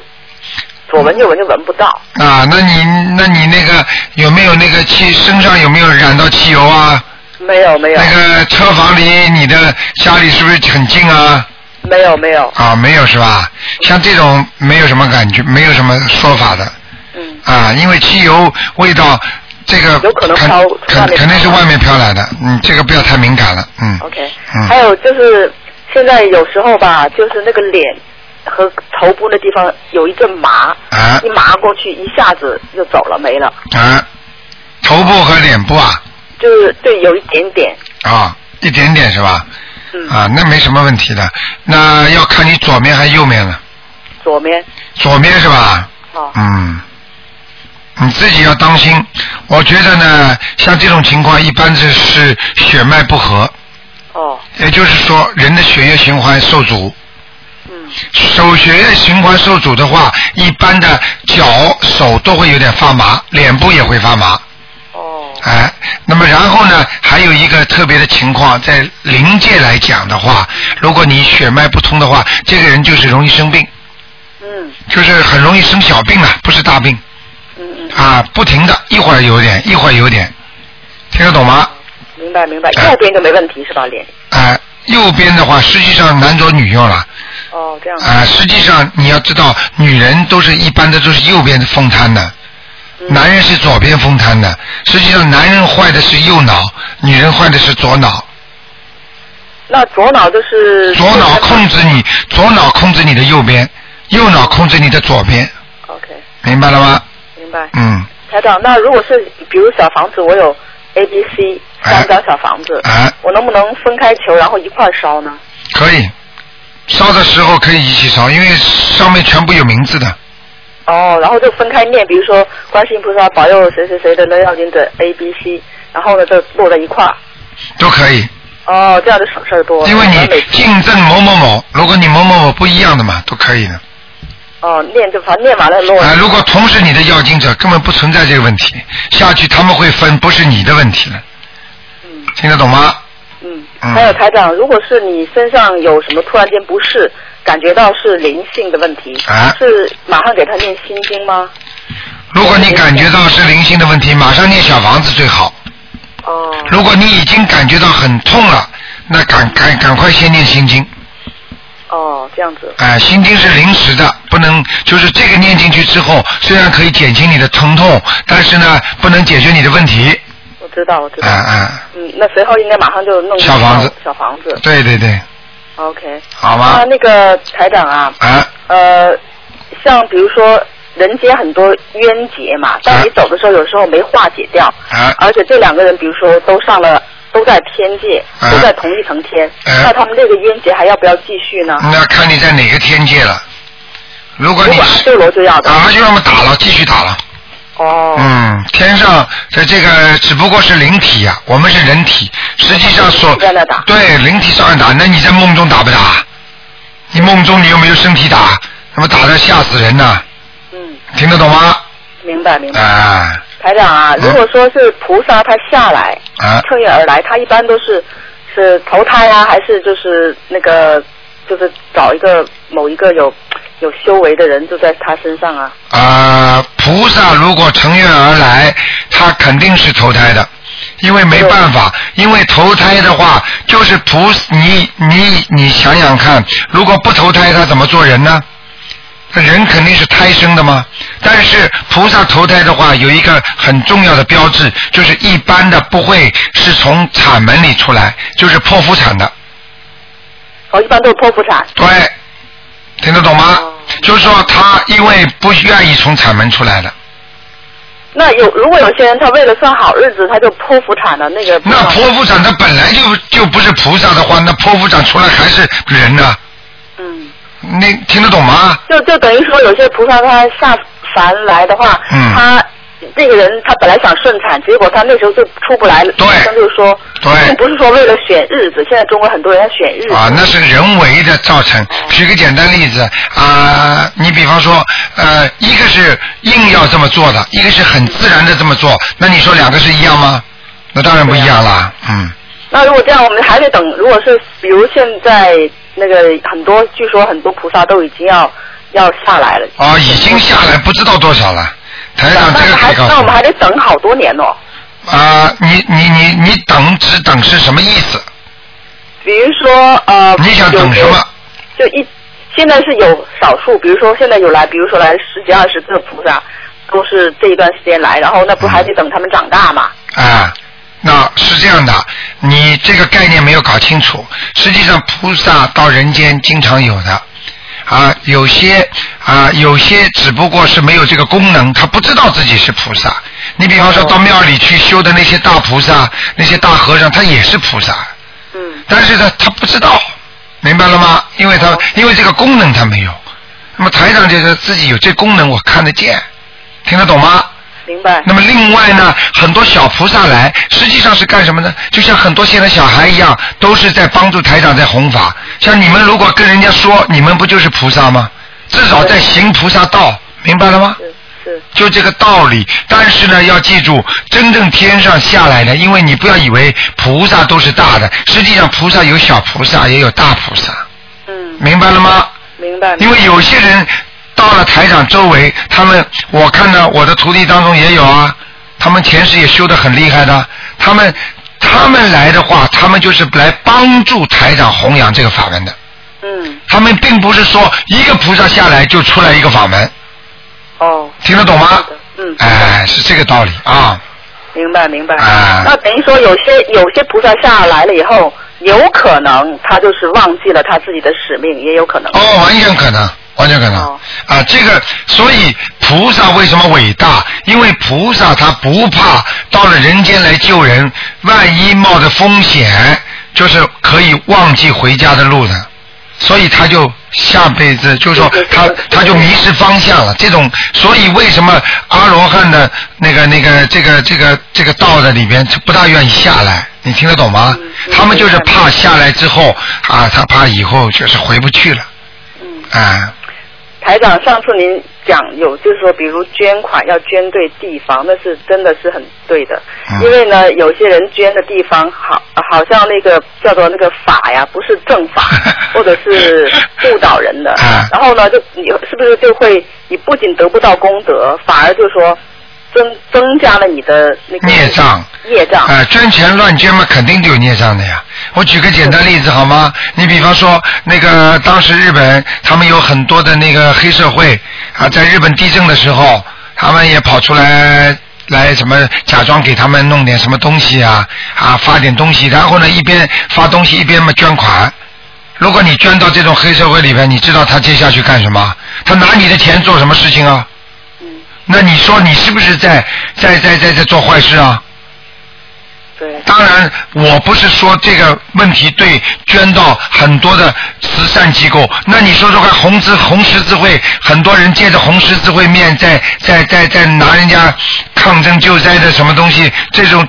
[SPEAKER 6] 左闻右闻就闻不到。
[SPEAKER 2] 啊，那你那你那个有没有那个汽身上有没有染到汽油啊？
[SPEAKER 6] 没有没有
[SPEAKER 2] 那个车房离你的家里是不是很近啊？
[SPEAKER 6] 没有没有，
[SPEAKER 2] 啊，没有是吧？像这种没有什么感觉，没有什么说法的。
[SPEAKER 6] 嗯，
[SPEAKER 2] 啊，因为汽油味道这个
[SPEAKER 6] 有可能
[SPEAKER 2] 肯
[SPEAKER 6] 飘
[SPEAKER 2] 肯肯定是外面飘来的，嗯，这个不要太敏感了，嗯。
[SPEAKER 6] OK，、
[SPEAKER 2] 嗯。
[SPEAKER 6] 还有就是现在有时候吧，就是那个脸和头部的地方有一阵麻，
[SPEAKER 2] 啊。
[SPEAKER 6] 一麻过去一下子就走了没了，
[SPEAKER 2] 啊，头部和脸部啊？
[SPEAKER 6] 就是对有一点点，
[SPEAKER 2] 啊，一点点是吧？
[SPEAKER 6] 嗯，
[SPEAKER 2] 啊，那没什么问题的，那要看你左面还是右面了，
[SPEAKER 6] 左面
[SPEAKER 2] 左面是吧？
[SPEAKER 6] 好
[SPEAKER 2] 嗯，你自己要当心。我觉得呢，像这种情况，一般是是血脉不和，
[SPEAKER 6] 哦
[SPEAKER 2] 也就是说，人的血液循环受阻。
[SPEAKER 6] 嗯
[SPEAKER 2] 手血液循环受阻的话，一般的脚、手都会有点发麻，脸部也会发麻。
[SPEAKER 6] 哦
[SPEAKER 2] 哎，那么然后呢，还有一个特别的情况，在灵界来讲的话，如果你血脉不通的话，这个人就是容易生病，
[SPEAKER 6] 嗯
[SPEAKER 2] 就是很容易生小病啊，不是大病
[SPEAKER 6] 嗯嗯，
[SPEAKER 2] 啊，不停的，一会儿有点，一会儿有点，听得懂吗？
[SPEAKER 6] 明白明白，
[SPEAKER 2] 哎
[SPEAKER 6] 右边就没问题是吧？脸
[SPEAKER 2] 啊，右边的话，实际上男左女右了
[SPEAKER 6] 哦这样
[SPEAKER 2] 啊，实际上你要知道，女人都是一般的都是右边的风瘫的。
[SPEAKER 6] 嗯
[SPEAKER 2] 男人是左边风瘫的，实际上男人坏的是右脑，女人坏的是左脑。
[SPEAKER 6] 那左脑就是
[SPEAKER 2] 左脑控制你，左脑控制你的右边，右脑控制你的左边
[SPEAKER 6] ，OK
[SPEAKER 2] 明白了吗？
[SPEAKER 6] 明白。
[SPEAKER 2] 嗯，
[SPEAKER 6] 台长，那如果是比如小房子，我有 A、B、C 三张小房子，
[SPEAKER 2] 哎，
[SPEAKER 6] 我能不能分开求，然后一块烧呢？
[SPEAKER 2] 可以。烧的时候可以一起烧，因为上面全部有名字的。
[SPEAKER 6] 哦，然后就分开念，比如说观世音菩萨保佑谁谁谁的那要经者 A、B、C，然后呢就落在一块儿。
[SPEAKER 2] 都可以，
[SPEAKER 6] 哦，这样就省事儿多。
[SPEAKER 2] 因为你
[SPEAKER 6] 我每次
[SPEAKER 2] 竞争某某某，如果你某某某不一样的嘛，都可以的。
[SPEAKER 6] 哦念就反正念完了落。
[SPEAKER 2] 啊，如果同是你的要经者，根本不存在这个问题，下去他们会分，不是你的问题了。
[SPEAKER 6] 嗯
[SPEAKER 2] 听得懂吗？
[SPEAKER 6] 嗯，
[SPEAKER 2] 嗯
[SPEAKER 6] 还有台长，如果是你身上有什么突然间不适，感觉到是灵性的问题，
[SPEAKER 2] 啊
[SPEAKER 6] 是马上给他念心经吗？
[SPEAKER 2] 如果你感觉到是灵性的问题，马上念小房子最好。
[SPEAKER 6] 哦
[SPEAKER 2] 如果你已经感觉到很痛了，那赶赶赶快先念心经。
[SPEAKER 6] 哦，这样子。
[SPEAKER 2] 哎、心经是临时的，不能就是这个念进去之后，虽然可以减轻你的疼痛，但是呢，不能解决你的问题。
[SPEAKER 6] 我知道，我知道。
[SPEAKER 2] 嗯嗯，
[SPEAKER 6] 嗯，那随后应该马上就弄
[SPEAKER 2] 小房子
[SPEAKER 6] 小房子。
[SPEAKER 2] 对对对
[SPEAKER 6] ，OK。
[SPEAKER 2] 好吗
[SPEAKER 6] 那？那个台长啊，
[SPEAKER 2] 啊，
[SPEAKER 6] 呃，像比如说人间很多冤结嘛，但你走的时候，有时候没化解掉，
[SPEAKER 2] 啊
[SPEAKER 6] 而且这两个人比如说都上了，都在天界，
[SPEAKER 2] 啊
[SPEAKER 6] 都在同一层天，
[SPEAKER 2] 啊
[SPEAKER 6] 那他们这个冤结还要不要继续呢？
[SPEAKER 2] 那看你在哪个天界了。如果你
[SPEAKER 6] 如果阿修罗就要的。
[SPEAKER 2] 啊，就让我们打了，继续打了。
[SPEAKER 6] 哦。
[SPEAKER 2] 嗯，天上的这个只不过是灵体呀、我们是人体，实际上所对灵体照样打。那你在梦中打不打？你梦中你又没有身体打，那么打的吓死人呐！
[SPEAKER 6] 嗯，
[SPEAKER 2] 听得懂吗？
[SPEAKER 6] 明白明白。
[SPEAKER 2] 啊
[SPEAKER 6] 台长啊，
[SPEAKER 2] 嗯
[SPEAKER 6] 如果说是菩萨他下来，
[SPEAKER 2] 啊，
[SPEAKER 6] 乘愿而来，他一般都是是投胎啊，还是就是那个就是找一个某一个有有修为的人就在他身上啊？
[SPEAKER 2] 啊，菩萨如果乘愿而来，他肯定是投胎的，因为没办法，因为投胎的话就是菩你你你想想看，如果不投胎，他怎么做人呢？那人肯定是胎生的吗？但是菩萨投胎的话，有一个很重要的标志，就是一般的不会是从产门里出来，就是剖腹产的。
[SPEAKER 6] 哦，一般都是剖腹产。
[SPEAKER 2] 对，听得懂吗？
[SPEAKER 6] 哦
[SPEAKER 2] 就是说他因为不愿意从产门出来的。
[SPEAKER 6] 那有如果有些人他为了算好日子，他就剖腹产了，那个
[SPEAKER 2] 那剖腹产他本来就就不是菩萨的话，那剖腹产出来还是人呢？
[SPEAKER 6] 嗯，
[SPEAKER 2] 你听得懂吗？
[SPEAKER 6] 就就等于说有些菩萨他下凡来的话，
[SPEAKER 2] 嗯
[SPEAKER 6] 他这个人他本来想顺产，结果他那时候就出不来了，
[SPEAKER 2] 对
[SPEAKER 6] 医生就说，
[SPEAKER 2] 对
[SPEAKER 6] 并不是说为了选日子，现在中国很多人要选日子，
[SPEAKER 2] 啊，那是人为的造成。举个简单例子啊，你比方说，呃，一个是硬要这么做的，一个是很自然的这么做，那你说两个是一样吗？那当然不一样啦，嗯。
[SPEAKER 6] 那如果这样，我们还得等。如果是比如现在那个很多，据说很多菩萨都已经要要下来了。
[SPEAKER 2] 啊，已经下来不知道多少了。台长，这个可
[SPEAKER 6] 那还
[SPEAKER 2] 以告诉
[SPEAKER 6] 那我们还得等好多年哦。
[SPEAKER 2] 啊，你你你你等只等是什么意思？
[SPEAKER 6] 比如说呃，
[SPEAKER 2] 你想等什么？
[SPEAKER 6] 就一现在是有少数，比如说现在有来，比如说来十几二十个菩萨，都是这一段时间来，然后那不还得等他们长大嘛？
[SPEAKER 2] 啊，那是这样的，你这个概念没有搞清楚。实际上，菩萨到人间经常有的，啊，有些啊，有些只不过是没有这个功能，他不知道自己是菩萨。你比方说到庙里去修的那些大菩萨、那些大和尚，他也是菩萨，
[SPEAKER 6] 嗯，
[SPEAKER 2] 但是他，他不知道，明白了吗？因为他因为这个功能他没有。那么台长就是自己有这功能，我看得见，听得懂吗？
[SPEAKER 6] 明白。
[SPEAKER 2] 那么另外呢，很多小菩萨来，实际上是干什么呢？就像很多现在小孩一样，都是在帮助台长在弘法。像你们如果跟人家说，你们不就是菩萨吗？至少在行菩萨道，明白了吗？
[SPEAKER 6] 是是，
[SPEAKER 2] 就这个道理。但是呢，要记住，真正天上下来的，因为你不要以为菩萨都是大的，实际上菩萨有小菩萨，也有大菩萨，
[SPEAKER 6] 嗯，
[SPEAKER 2] 明白了吗？
[SPEAKER 6] 明白。
[SPEAKER 2] 因为有些人到了台长周围，他们我看到我的徒弟当中也有啊，他们前世也修得很厉害的，他们他们来的话，他们就是来帮助台长弘扬这个法门的，
[SPEAKER 6] 嗯，
[SPEAKER 2] 他们并不是说一个菩萨下来就出来一个法门，
[SPEAKER 6] 哦，
[SPEAKER 2] 听得懂吗？
[SPEAKER 6] 嗯，
[SPEAKER 2] 哎，是这个道理啊。
[SPEAKER 6] 明白明白。
[SPEAKER 2] 啊
[SPEAKER 6] 那等于说有些有些菩萨下来了以后，有可能他就是忘记了他自己的使命，也有可能。
[SPEAKER 2] 哦，完全可能，完全可能。
[SPEAKER 6] 哦
[SPEAKER 2] 啊，这个，所以菩萨为什么伟大？因为菩萨他不怕到了人间来救人，万一冒着风险，就是可以忘记回家的路的，所以他就下辈子就说
[SPEAKER 6] 对对对
[SPEAKER 2] 他他就迷失方向了。这种，所以为什么阿罗汉的那个那个这个这个这个道的里边不大愿意下来？你听得懂吗？
[SPEAKER 6] 嗯
[SPEAKER 2] 他们就是怕下来之后啊，他怕以后就是回不去了。
[SPEAKER 6] 嗯，
[SPEAKER 2] 啊，
[SPEAKER 6] 台长，上次您讲有就是说，比如捐款要捐对地方，那是真的是很对的。
[SPEAKER 2] 嗯
[SPEAKER 6] 因为呢，有些人捐的地方好，好像那个叫做那个法呀，不是正法，或者是误导人的
[SPEAKER 2] 啊。
[SPEAKER 6] 然后呢，就你是不是就会你不仅得不到功德，反而就说增增加了你的那个
[SPEAKER 2] 孽障。
[SPEAKER 6] 孽障。
[SPEAKER 2] 啊、捐钱乱捐嘛，肯定就有孽障的呀。我举个简单例子好吗？你比方说，那个当时日本他们有很多的那个黑社会啊，在日本地震的时候，他们也跑出来来什么假装给他们弄点什么东西啊啊发点东西，然后呢一边发东西一边嘛捐款。如果你捐到这种黑社会里边，你知道他接下去干什么？他拿你的钱做什么事情啊？那你说你是不是在在在在在做坏事啊？
[SPEAKER 6] 对。
[SPEAKER 2] 当然，我不是说这个问题对捐到很多的慈善机构。那你说说看，红十红十字会很多人借着红十字会面在在在在拿人家抗震救灾的什么东西，这种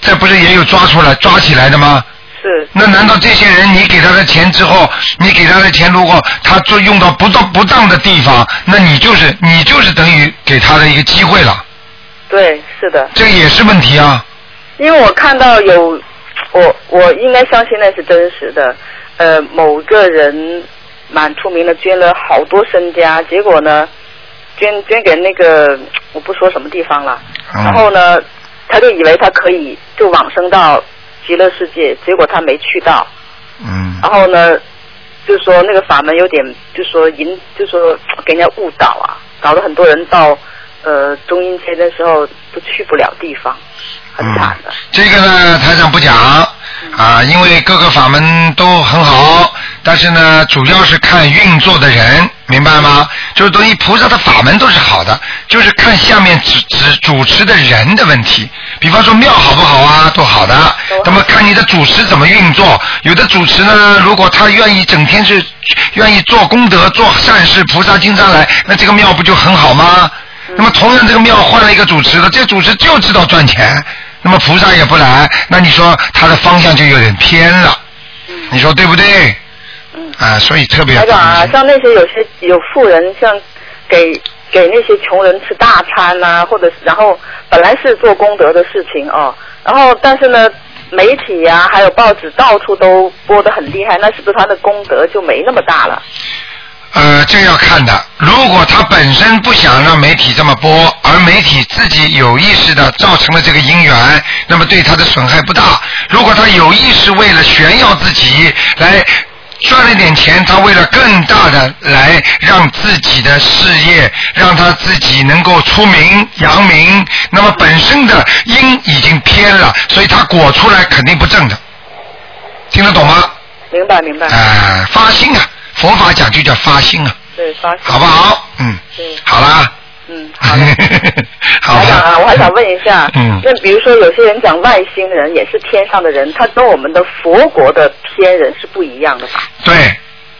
[SPEAKER 2] 这不是也有抓出来抓起来的吗？
[SPEAKER 6] 是。
[SPEAKER 2] 那难道这些人你给他的钱之后，你给他的钱如果他做用到不当不当的地方，那你就是你就是等于给他的一个机会了，
[SPEAKER 6] 对，是的。
[SPEAKER 2] 这也是问题啊。
[SPEAKER 6] 因为我看到有，我我应该相信那是真实的。呃，某个人蛮出名的，捐了好多身家，结果呢，捐捐给那个我不说什么地方了。
[SPEAKER 2] 嗯
[SPEAKER 6] 然后呢，他就以为他可以就往生到极乐世界，结果他没去到。
[SPEAKER 2] 嗯。
[SPEAKER 6] 然后呢，就说那个法门有点，就说引，就说给人家误导啊，搞得很多人到呃中阴天的时候都去不了地方，很惨的。
[SPEAKER 2] 这个呢，台长不讲啊，因为各个法门都很好，但是呢，主要是看运作的人，明白吗？就是等于菩萨的法门都是好的，就是看下面主主主持的人的问题。比方说庙好不好啊，都好的。那么看你的主持怎么运作，有的主持呢，如果他愿意整天是愿意做功德、做善事，菩萨经常来，那这个庙不就很好吗？那么同样这个庙换了一个主持的，这个主持就知道赚钱，那么菩萨也不来，那你说他的方向就有点偏了，你说对不对？啊，所以特别要
[SPEAKER 6] 台长啊，像那些有些有富人，像给给那些穷人吃大餐呐、或者是然后本来是做功德的事情哦，然后但是呢，媒体呀、还有报纸到处都播的很厉害，那是不是他的功德就没那么大了？
[SPEAKER 2] 呃，这要看的。如果他本身不想让媒体这么播，而媒体自己有意识的造成了这个因缘，那么对他的损害不大。如果他有意识为了炫耀自己来。赚了点钱，他为了更大的来让自己的事业，让他自己能够出名扬名，那么本身的因已经偏了，所以他果出来肯定不正的，听得懂吗？
[SPEAKER 6] 明白明白。
[SPEAKER 2] 啊、发心啊，佛法讲就叫发心啊，
[SPEAKER 6] 对，发心。
[SPEAKER 2] 好不好？嗯，
[SPEAKER 6] 对，
[SPEAKER 2] 好啦，
[SPEAKER 6] 嗯，好的。
[SPEAKER 2] 好
[SPEAKER 6] 台长啊，我还想。问一下，
[SPEAKER 2] 嗯
[SPEAKER 6] 那比如说有些人讲外星人也是天上的人，他跟我们的佛国的天人是不一样的吧？
[SPEAKER 2] 对，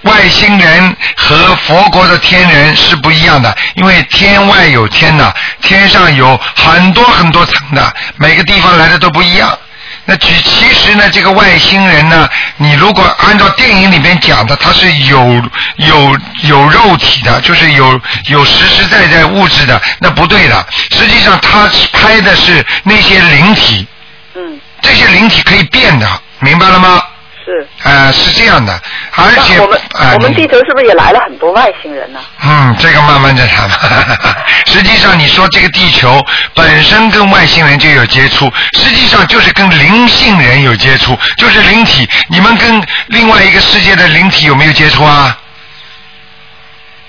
[SPEAKER 2] 外星人和佛国的天人是不一样的，因为天外有天呐，天上有很多很多层的，每个地方来的都不一样。那其其实呢，这个外星人呢，你如果按照电影里面讲的，他是有有有肉体的，就是有有实实在在物质的，那不对的。实际上他拍的是那些灵体，
[SPEAKER 6] 嗯，
[SPEAKER 2] 这些灵体可以变的，明白了吗？
[SPEAKER 6] 是。
[SPEAKER 2] 呃，是这样的，而且
[SPEAKER 6] 我们、
[SPEAKER 2] 呃
[SPEAKER 6] 我们地球是不是也来了很多外星人呢？
[SPEAKER 2] 嗯，这个慢慢再谈吧。实际上，你说这个地球本身跟外星人就有接触，实际上就是跟灵性人有接触，就是灵体。你们跟另外一个世界的灵体有没有接触啊？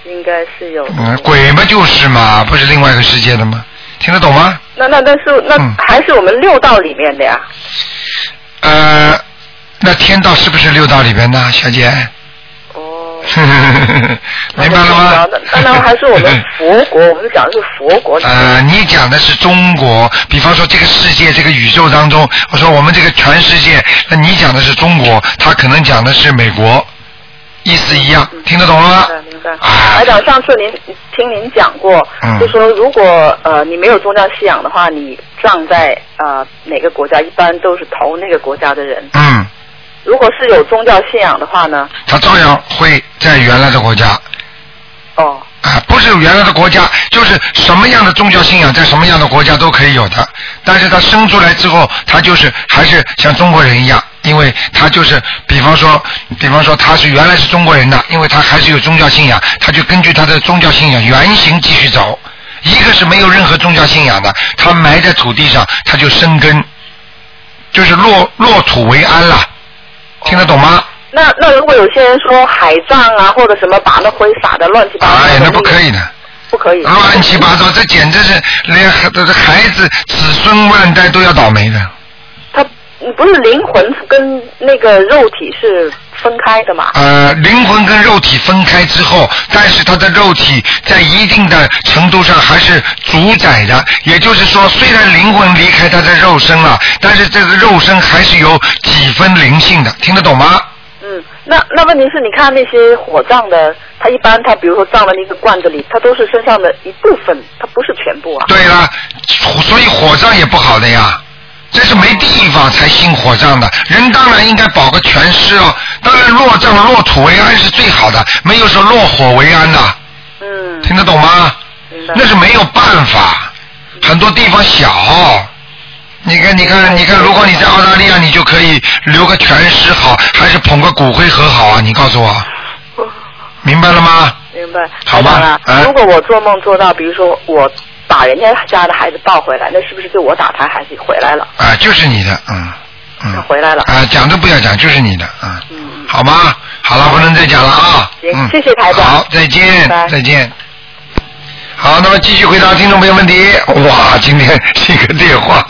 [SPEAKER 6] 应该是有。
[SPEAKER 2] 嗯，鬼嘛就是嘛，不是另外一个世界的吗？听得懂吗？
[SPEAKER 6] 那那那是那
[SPEAKER 2] 嗯
[SPEAKER 6] 还是我们六道里面的呀。
[SPEAKER 2] 呃，那天道是不是六道里边呢，小姐？
[SPEAKER 6] 哦。
[SPEAKER 2] 明白了吗？
[SPEAKER 6] 当然还是我们佛国，我们讲的是佛国。
[SPEAKER 2] 呃，你讲的是中国，比方说这个世界、这个宇宙当中，我说我们这个全世界，那你讲的是中国，他可能讲的是美国，意思一样，听得懂了吗？
[SPEAKER 6] 明白。
[SPEAKER 2] 啊
[SPEAKER 6] 台长，上次您听您讲过，
[SPEAKER 2] 嗯
[SPEAKER 6] 就说如果呃你没有宗教信仰的话，你葬在呃哪个国家，一般都是投那个国家的人。
[SPEAKER 2] 嗯，
[SPEAKER 6] 如果是有宗教信仰的话呢，
[SPEAKER 2] 他照样会在原来的国家
[SPEAKER 6] 哦，
[SPEAKER 2] 啊，不不是原来的国家，就是什么样的宗教信仰在什么样的国家都可以有的。但是他生出来之后，他就是还是像中国人一样，因为他就是，比方说，比方说他是原来是中国人的，因为他还是有宗教信仰，他就根据他的宗教信仰原型继续走。一个是没有任何宗教信仰的，他埋在土地上，他就生根，就是落落土为安了，听得懂吗？
[SPEAKER 6] 那那如果有些人说海葬啊，或者什么把那灰撒的乱七八糟的，
[SPEAKER 2] 哎，那不可以的。
[SPEAKER 6] 不可以。
[SPEAKER 2] 乱七八糟，这简直是连孩孩子子孙万代都要倒霉的。
[SPEAKER 6] 他不是灵魂跟那个肉体是分开的嘛？
[SPEAKER 2] 呃，灵魂跟肉体分开之后，但是他的肉体在一定的程度上还是主宰的。也就是说，虽然灵魂离开他的肉身了，但是这个肉身还是有几分灵性的，听得懂吗？
[SPEAKER 6] 嗯，那那问题是，你看那些火葬的，他一般他比如说葬在那个罐子里，他都是身上的一部分，他不是全部啊。
[SPEAKER 2] 对了，所以火葬也不好的呀。这是没地方才兴火葬的，人当然应该保个全尸哦。当然落葬落土为安是最好的，没有说落火为安的。
[SPEAKER 6] 嗯。
[SPEAKER 2] 听得懂吗？那是没有办法，很多地方小。你看，你看，你看，如果你在澳大利亚，你就可以留个全尸好，还是捧个骨灰盒好啊？你告诉我，明白了吗？
[SPEAKER 6] 明白。
[SPEAKER 2] 好吧
[SPEAKER 6] 如果我做梦做到，比如说我把人家家的孩子抱回来，那是不是就我打胎孩子回来了？
[SPEAKER 2] 啊，就是你的，嗯嗯。
[SPEAKER 6] 回来了。
[SPEAKER 2] 啊，讲都不要讲，就是你的，嗯。好吗？好了，不能再讲了啊。
[SPEAKER 6] 行
[SPEAKER 2] 嗯，
[SPEAKER 6] 谢谢台长
[SPEAKER 2] 好，再见
[SPEAKER 6] 拜拜，
[SPEAKER 2] 再见。好，那么继续回答听众朋友问题。哇，今天这个电话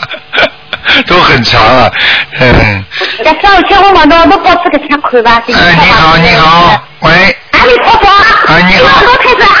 [SPEAKER 2] 都很长啊，嗯。
[SPEAKER 7] 要上去我往到我报这个钱看吧。
[SPEAKER 2] 哎，你好，你好，喂，
[SPEAKER 7] 阿弥陀佛。
[SPEAKER 2] 哎，你好，
[SPEAKER 7] 阿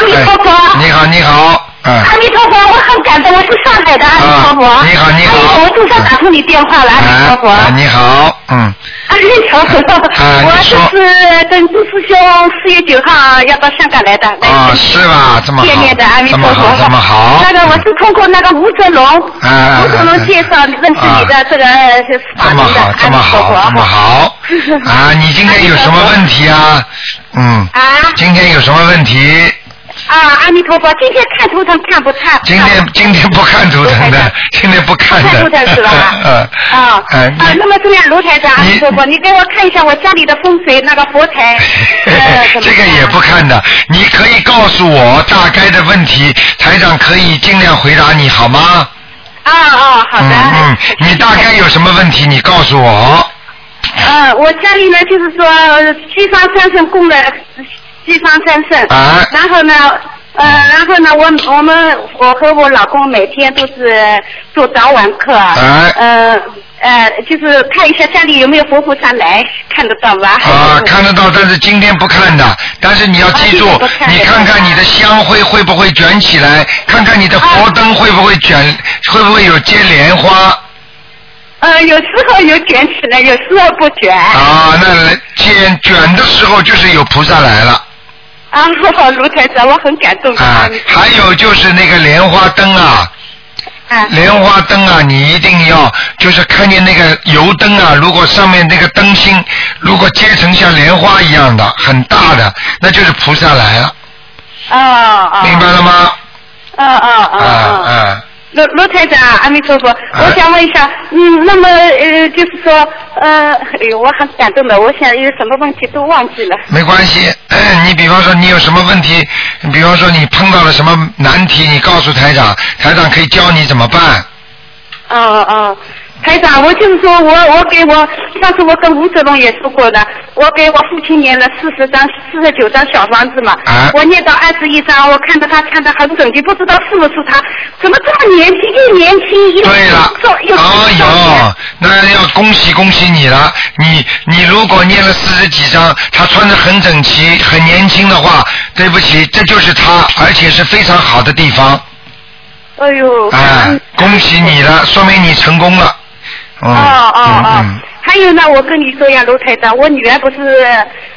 [SPEAKER 7] 弥陀佛。
[SPEAKER 2] 哎你好，你好，嗯。
[SPEAKER 7] 阿弥陀佛，我很感动，我是上海的阿弥陀佛。
[SPEAKER 2] 啊你好你好
[SPEAKER 7] 哎我总算打通你电话了，阿弥陀佛。
[SPEAKER 2] 哎，你好，嗯，
[SPEAKER 7] 阿弥陀佛，
[SPEAKER 2] 啊
[SPEAKER 7] 我就是跟朱师兄四月九号要到香港来的，来
[SPEAKER 2] 啊，是吧？这么好，
[SPEAKER 7] 见面的阿弥陀佛。
[SPEAKER 2] 这么好。
[SPEAKER 7] 那个我是通过那个吴泽龙，
[SPEAKER 2] 啊
[SPEAKER 7] 吴泽龙介绍认识你的这个是法门的阿
[SPEAKER 2] 这么
[SPEAKER 7] 弥陀佛。
[SPEAKER 2] 好，这么好。啊，你今天有什么问题啊？嗯。
[SPEAKER 7] 啊。
[SPEAKER 2] 今天有什么问题？
[SPEAKER 7] 啊，阿弥陀佛，今天看图腾看不看？
[SPEAKER 2] 今天今天不看图腾的，今天不看的。
[SPEAKER 7] 不看图腾是吧
[SPEAKER 2] 嗯。
[SPEAKER 7] 啊
[SPEAKER 2] 呃
[SPEAKER 7] 啊，那么这样，卢台长，阿弥陀佛，你给我看一下我家里的风水那个佛台，
[SPEAKER 2] 这个也不看的，你可以告诉我大概的问题，台长可以尽量回答你好吗？
[SPEAKER 7] 啊啊，好的。
[SPEAKER 2] 嗯嗯，你大概有什么问题，你告诉我。
[SPEAKER 7] 呃，我家里呢，就是说西方三圣供的西方三圣，
[SPEAKER 2] 啊
[SPEAKER 7] 然后呢。呃，然后呢，我我们我和我老公每天都是做早晚课，
[SPEAKER 2] 啊
[SPEAKER 7] 呃呃，就是看一下家里有没有佛菩萨来，看得到吧？
[SPEAKER 2] 啊，看得到，但是今天不看的。但是你要记住你看看你的香灰会不会卷起来，看看你的佛灯会不会卷，会不会有接莲花
[SPEAKER 7] 呃，有时候有卷起来，有时候不卷。
[SPEAKER 2] 啊？那卷卷的时候就是有菩萨来了
[SPEAKER 7] 啊，卢台长，我很感动。
[SPEAKER 2] 啊。还有就是那个莲花灯啊。
[SPEAKER 7] 啊
[SPEAKER 2] 莲花灯啊，你一定要就是看见那个油灯啊，如果上面那个灯芯如果结成像莲花一样的很大的，那就是菩萨来了，
[SPEAKER 7] 啊啊。
[SPEAKER 2] 明白了吗？
[SPEAKER 7] 啊啊啊
[SPEAKER 2] 啊
[SPEAKER 7] 啊！
[SPEAKER 2] 啊。
[SPEAKER 7] 罗罗台长，阿弥陀佛，我想问一下，嗯，那么呃，就是说，呃，哎呦，我很感动的，我想有什么问题都忘记了。
[SPEAKER 2] 没关系，你比方说你有什么问题，比方说你碰到了什么难题，你告诉台长，台长可以教你怎么办。
[SPEAKER 7] 哦哦，台长，我就是说我我给我上次我跟吴泽龙也说过的，我给我父亲念了四十张、四十九张小房子嘛，
[SPEAKER 2] 啊
[SPEAKER 7] 我念到二十一张，我看到他看得很整齐，不知道是不是他，怎么这么年轻，又年轻又
[SPEAKER 2] 对了，
[SPEAKER 7] 又
[SPEAKER 2] 哎呦，那要恭喜恭喜你了！你你如果念了四十几张，他穿的很整齐、很年轻的话，对不起，这就是他，而且是非常好的地方。
[SPEAKER 7] 哎呦，
[SPEAKER 2] 哎，恭喜你了，说明你成功了。嗯
[SPEAKER 7] 哦哦
[SPEAKER 2] 嗯
[SPEAKER 7] 哦。
[SPEAKER 2] 嗯，
[SPEAKER 7] 还有呢，我跟你说呀，卢台长，我女儿不是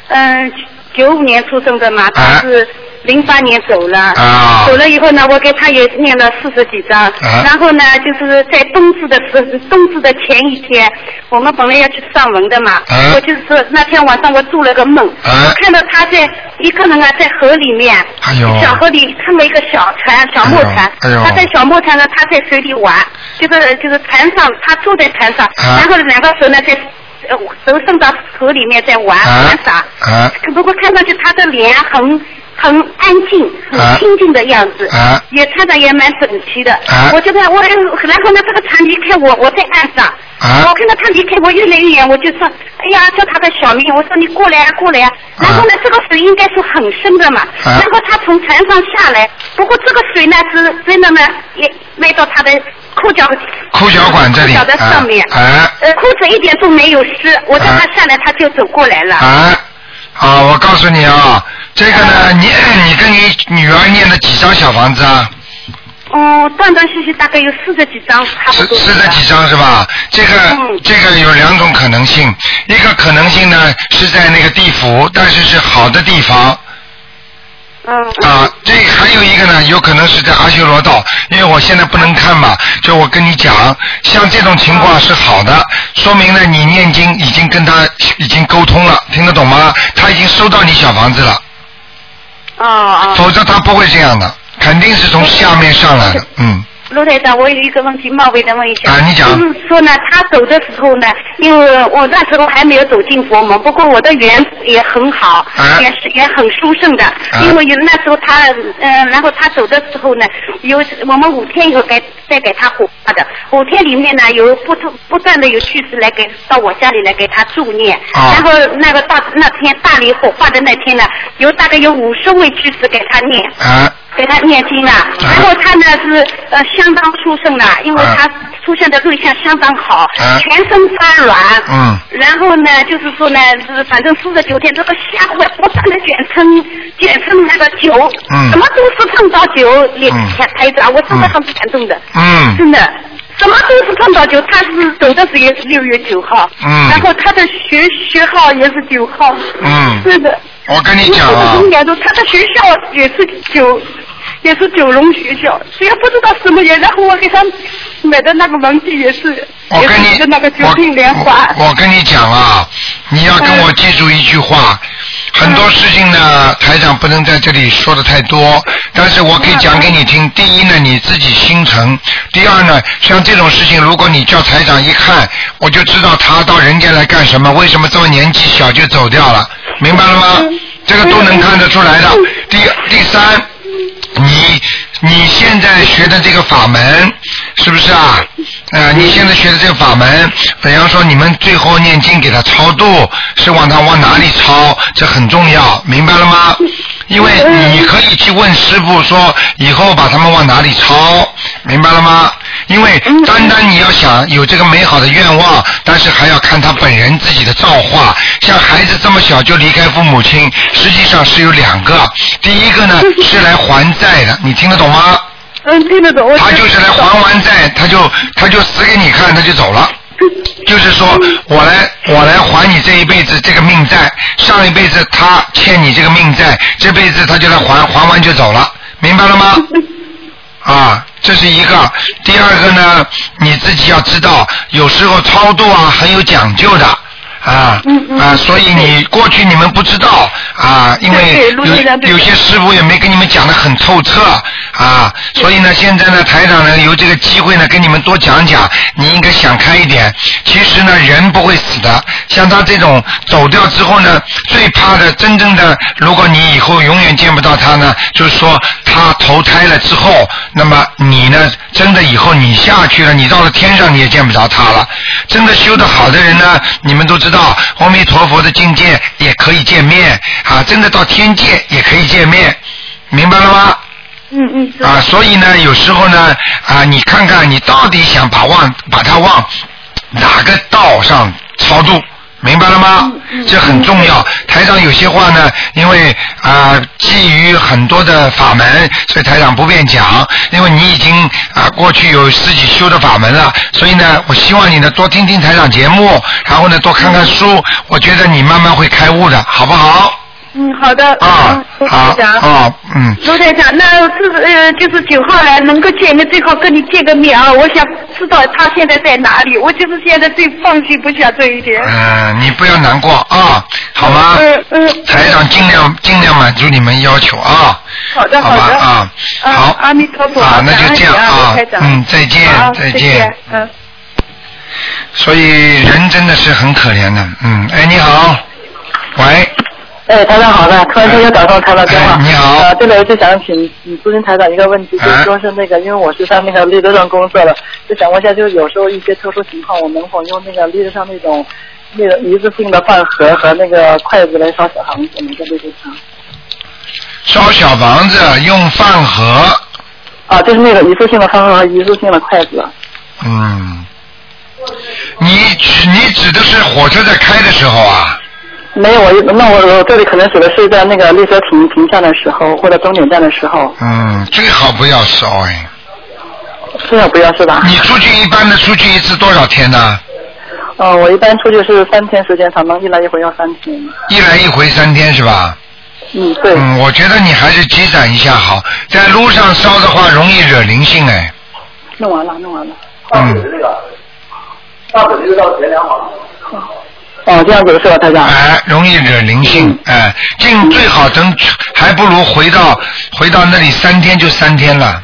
[SPEAKER 7] 嗯九五年出生的嘛，她是零八年走了，
[SPEAKER 2] 啊。
[SPEAKER 7] 走了以后呢，我给她也念了四十几张，
[SPEAKER 2] 啊。
[SPEAKER 7] 然后呢，就是在冬至的时冬至的前一天，我们本来要去上坟的嘛，
[SPEAKER 2] 啊。
[SPEAKER 7] 我就是说那天晚上我做了个梦，
[SPEAKER 2] 啊。
[SPEAKER 7] 我看到她在一个人啊在河里面，
[SPEAKER 2] 哎呦。
[SPEAKER 7] 小河里看到一个小船，小木船，
[SPEAKER 2] 哎呦哎呦。
[SPEAKER 7] 他在小木船上，他在水里玩，就是就是船上，他坐在船上，
[SPEAKER 2] 啊。
[SPEAKER 7] 然后两个手呢在。呃手伸到河里面在玩
[SPEAKER 2] 啊
[SPEAKER 7] 玩耍，
[SPEAKER 2] 啊。
[SPEAKER 7] 不过看上去他的脸很很安静、
[SPEAKER 2] 啊。
[SPEAKER 7] 很清静的样子，
[SPEAKER 2] 啊。
[SPEAKER 7] 也穿的也蛮整齐的。
[SPEAKER 2] 啊。
[SPEAKER 7] 我觉得我，然后呢，这个船离开我，我在岸上，
[SPEAKER 2] 啊。
[SPEAKER 7] 我看到他离开我越来越远，我就说，哎呀，叫他的小名，我说你过来啊，过来啊。然后呢，这个水应该是很深的嘛，
[SPEAKER 2] 啊。
[SPEAKER 7] 然后他从船上下来，不过这个水呢是真的呢，也没到他的裤脚
[SPEAKER 2] 裤脚管这里
[SPEAKER 7] 裤脚的上面，
[SPEAKER 2] 啊。啊。
[SPEAKER 7] 呃，裤子一点都没有湿，我叫他下来，他就走过来了。
[SPEAKER 2] 啊，啊，我告诉你啊，这个呢，你你跟你女儿念了几张小房子啊？
[SPEAKER 7] 哦，断断续续大概有四十几张，差不
[SPEAKER 2] 四
[SPEAKER 7] 多。
[SPEAKER 2] 四十几张是吧？这个、
[SPEAKER 7] 嗯
[SPEAKER 2] 这个有两种可能性，一个可能性呢是在那个地府，但是是好的地方。
[SPEAKER 7] 嗯。
[SPEAKER 2] 啊，这还有一个呢，有可能是在阿修罗道，因为我现在不能看嘛，就我跟你讲，像这种情况是好的，说明呢你念经已经跟他已经沟通了，听得懂吗？他已经收到你小房子了，
[SPEAKER 7] 哦啊。
[SPEAKER 2] 否则他不会这样的，肯定是从下面上来的，嗯。
[SPEAKER 7] 卢台长，我有一个问题冒昧的问一下。
[SPEAKER 2] 啊你讲。
[SPEAKER 7] 就是说呢，他走的时候呢，因为我那时候还没有走进佛门，不过我的缘也很好，
[SPEAKER 2] 啊。
[SPEAKER 7] 也是也很殊胜的。因为有那时候他，嗯、然后他走的时候呢，有我们五天以后给再给他火化的，五天里面呢有不不不断的有居士来给到我家里来给他助念，
[SPEAKER 2] 啊。
[SPEAKER 7] 然后那个大那天大理火化的那天呢，有大概有五十位居士给他念。
[SPEAKER 2] 啊。
[SPEAKER 7] 给他念经啊，然后他呢是呃相当出胜的，因为他出现的录像相当好，
[SPEAKER 2] 啊。
[SPEAKER 7] 全身发软，
[SPEAKER 2] 嗯。
[SPEAKER 7] 然后呢就是说呢是反正四十九天这个下会不断的卷成卷成那个酒，
[SPEAKER 2] 嗯。
[SPEAKER 7] 什么都是碰到酒，也
[SPEAKER 2] 嗯。
[SPEAKER 7] 台台子啊，我真的很感动的，
[SPEAKER 2] 嗯。
[SPEAKER 7] 真的。什么都是碰到酒，他是走的时候也是六月九号，
[SPEAKER 2] 嗯。
[SPEAKER 7] 然后他的学学号也是九号，
[SPEAKER 2] 嗯。
[SPEAKER 7] 是的，
[SPEAKER 2] 我跟你讲
[SPEAKER 7] 他的学校也是九，也是九龙学校，虽然不知道什么人，然后我给他买的那个文具也是，
[SPEAKER 2] 我跟你
[SPEAKER 7] 也是那个九
[SPEAKER 2] 我
[SPEAKER 7] 品莲花。
[SPEAKER 2] 我我跟你讲啊，你要跟我记住一句话，很多事情呢，台长不能在这里说的太多，但是我可以讲给你听。第一呢，你自己心诚；第二呢，像这种事情，如果你叫台长一看，我就知道他到人间来干什么，为什么这么年纪小就走掉了，明白了吗？这个都能看得出来的。第第三。你你现在学的这个法门是不是啊？啊，你现在学的这个法门，比方说你们最后念经给他超度，是往他往哪里超，这很重要，明白了吗？因为你可以去问师傅说，以后把他们往哪里抄，明白了吗？因为单单你要想有这个美好的愿望，但是还要看他本人自己的造化。像孩子这么小就离开父母亲，实际上是有两个，第一个呢是来还债的，你听得懂吗？
[SPEAKER 7] 嗯，听得懂。
[SPEAKER 2] 他就是来还完债，他就他就死给你看，他就走了。就是说我来我来还你这一辈子这个命债，上一辈子他欠你这个命债，这辈子他就来还，还完就走了，明白了吗？啊，这是一个。第二个呢，你自己要知道，有时候超度啊很有讲究的。啊啊，所以你过去你们不知道啊，因为有有些师傅也没跟你们讲的很透彻啊，所以呢，现在呢，台长呢有这个机会呢，跟你们多讲讲，你应该想开一点。其实呢，人不会死的，像他这种走掉之后呢，最怕的，真正的，如果你以后永远见不到他呢，就是说他投胎了之后，那么你呢，真的以后你下去了，你到了天上你也见不着他了。真的修得好的人呢，你们都知道，阿弥陀佛的境界也可以见面啊，真的到天界也可以见面，明白了吗？
[SPEAKER 7] 嗯嗯。
[SPEAKER 2] 啊，所以呢，有时候呢，啊，你看看你到底想把望把它往哪个道上超度，明白了吗？这很重要。台长有些话呢，因为啊、基于很多的法门，所以台长不便讲。因为你已经啊、过去有自己修的法门了，所以呢，我希望你呢多听听台长节目，然后呢多看看书，我觉得你慢慢会开悟的，好不好？
[SPEAKER 7] 嗯，好的。
[SPEAKER 2] 啊
[SPEAKER 7] 嗯，
[SPEAKER 2] 好。啊嗯。
[SPEAKER 7] 卢台长，那是呃，就是九号来能够见面，最好跟你见个面啊！我想知道他现在在哪里，我就是现在最放心不下这一点。
[SPEAKER 2] 嗯，你不要难过啊，好吗？
[SPEAKER 7] 嗯嗯。
[SPEAKER 2] 台长尽量尽量满足你们要求啊。
[SPEAKER 7] 好的
[SPEAKER 2] 好
[SPEAKER 7] 的
[SPEAKER 2] 啊，
[SPEAKER 7] 啊
[SPEAKER 2] 好。
[SPEAKER 7] 阿弥陀佛
[SPEAKER 2] 啊，那就这样
[SPEAKER 7] 啊
[SPEAKER 2] 嗯，再见再
[SPEAKER 7] 见嗯。
[SPEAKER 2] 所以人真的是很可怜的，嗯，哎，你好，喂，
[SPEAKER 8] 哎，台长好的，突然间又打通台长电话。
[SPEAKER 2] 哎你好
[SPEAKER 8] 啊，这里我就想请你咨询台长一个问题，就是说是那个，因为我是在那个绿德上工作的，就想问一下，就是有时候一些特殊情况，我能否用那个绿德上那种那个一次性的饭盒和那个筷子来烧小房子呢？在绿德上。
[SPEAKER 2] 烧小房子用饭盒，
[SPEAKER 8] 啊，就是那个一次性的饭盒和一次性的筷子。
[SPEAKER 2] 嗯，你你指的是火车在开的时候啊？
[SPEAKER 8] 没有，我那我我这里可能指的是在那个列车停停站的时候，或者终点站的时候，
[SPEAKER 2] 嗯，最好不要烧哎。
[SPEAKER 8] 最好不要是吧？
[SPEAKER 2] 你出去一般的出去一次多少天呢？
[SPEAKER 8] 呃，我一般出去是三天时间长，能一来一回要三天。
[SPEAKER 2] 一来一回三天是吧？
[SPEAKER 8] 嗯，对。
[SPEAKER 2] 嗯，我觉得你还是积攒一下好，在路上烧的话容易惹灵性哎。
[SPEAKER 8] 弄完了，弄完了。
[SPEAKER 2] 嗯。
[SPEAKER 8] 大手机到前两好了。哦，这样子是吧，台长？
[SPEAKER 2] 哎，容易惹灵性，哎，尽最好等，还不如回到回到那里三天就三天了，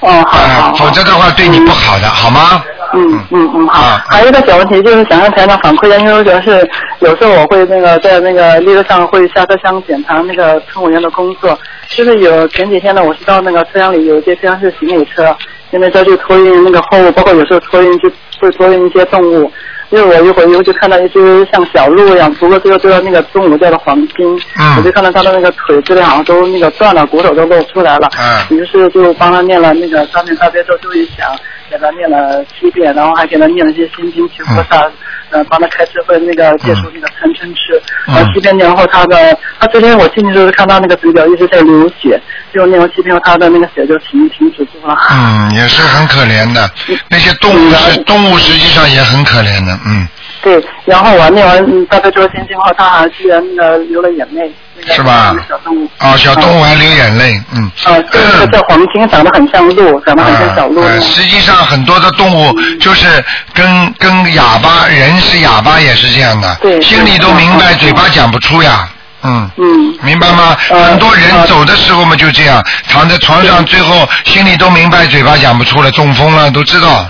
[SPEAKER 8] 哦，好
[SPEAKER 2] 否则的话对你不好的，好吗？
[SPEAKER 8] 嗯嗯嗯，好。
[SPEAKER 2] 啊
[SPEAKER 8] 还有一个小问题，就是想让台长反馈一下，因为我觉得是有时候我会那个在那个列车上会下车厢检查那个乘务员的工作，就是有前几天呢，我是到那个车厢里有一些车厢是行李车，因为车就托运那个货物，包括有时候托运就会托运一些动物。因为我一会儿就看到一只像小鹿一样，不过最后最后那个动物叫的黄金，
[SPEAKER 2] 嗯
[SPEAKER 8] 我就看到它的那个腿这里好像都那个断了，骨头都露出来了。
[SPEAKER 2] 嗯
[SPEAKER 8] 于是就帮他念了那个三遍大悲咒就一想，给他念了七遍，然后还给他念了一些心经求菩萨，呃，帮他开智慧那个戒除那个贪嗔痴。
[SPEAKER 2] 嗯
[SPEAKER 8] 然后七天年后，他的他昨天我进去就是看到那个嘴角一直在流血，就那种七遍后，他的那个血就停停止住了。
[SPEAKER 2] 嗯，也是很可怜的，那些动物是动物，实际上也很可怜的，嗯，
[SPEAKER 8] 对，然后我念完嗯大悲咒心经后，他还居然呃流了眼泪，
[SPEAKER 2] 是吧
[SPEAKER 8] 那个小动物。
[SPEAKER 2] 哦，小动物还流眼泪，嗯。
[SPEAKER 8] 啊，这个叫黄金，长得很像鹿，长得很像小鹿。
[SPEAKER 2] 呃，实际上很多的动物就是跟跟哑巴，人是哑巴也是这样的，
[SPEAKER 8] 对
[SPEAKER 2] 心里都明白，嘴巴讲不出呀，嗯。
[SPEAKER 8] 嗯。
[SPEAKER 2] 明白吗？
[SPEAKER 8] 呃
[SPEAKER 2] 很多人走的时候嘛就这样，躺在床上，最后心里都明白，嘴巴讲不出了，中风了，都知道，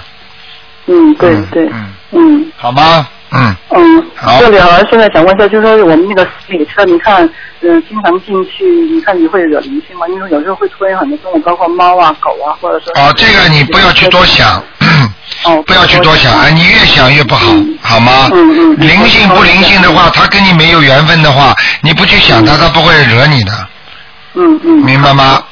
[SPEAKER 8] 嗯，对
[SPEAKER 2] 嗯
[SPEAKER 8] 对，
[SPEAKER 2] 嗯
[SPEAKER 8] 嗯
[SPEAKER 2] 好吗？嗯，
[SPEAKER 8] 嗯
[SPEAKER 2] 好。
[SPEAKER 8] 这里啊现在想问一下，就是说我们那个行李车，你看，嗯、经常进去，你看你会惹灵性吗？因为有时候会出现很多动物，包括猫啊、狗啊，或者说。
[SPEAKER 2] 哦，这个你不要去多想。
[SPEAKER 8] 哦，
[SPEAKER 2] 不要去多想，哎，你越想越不好，好吗？
[SPEAKER 8] 嗯嗯
[SPEAKER 2] 灵性不灵性的话，他跟你没有缘分的话，你不去想他，他不会惹你的，
[SPEAKER 8] 嗯嗯。
[SPEAKER 2] 明白吗？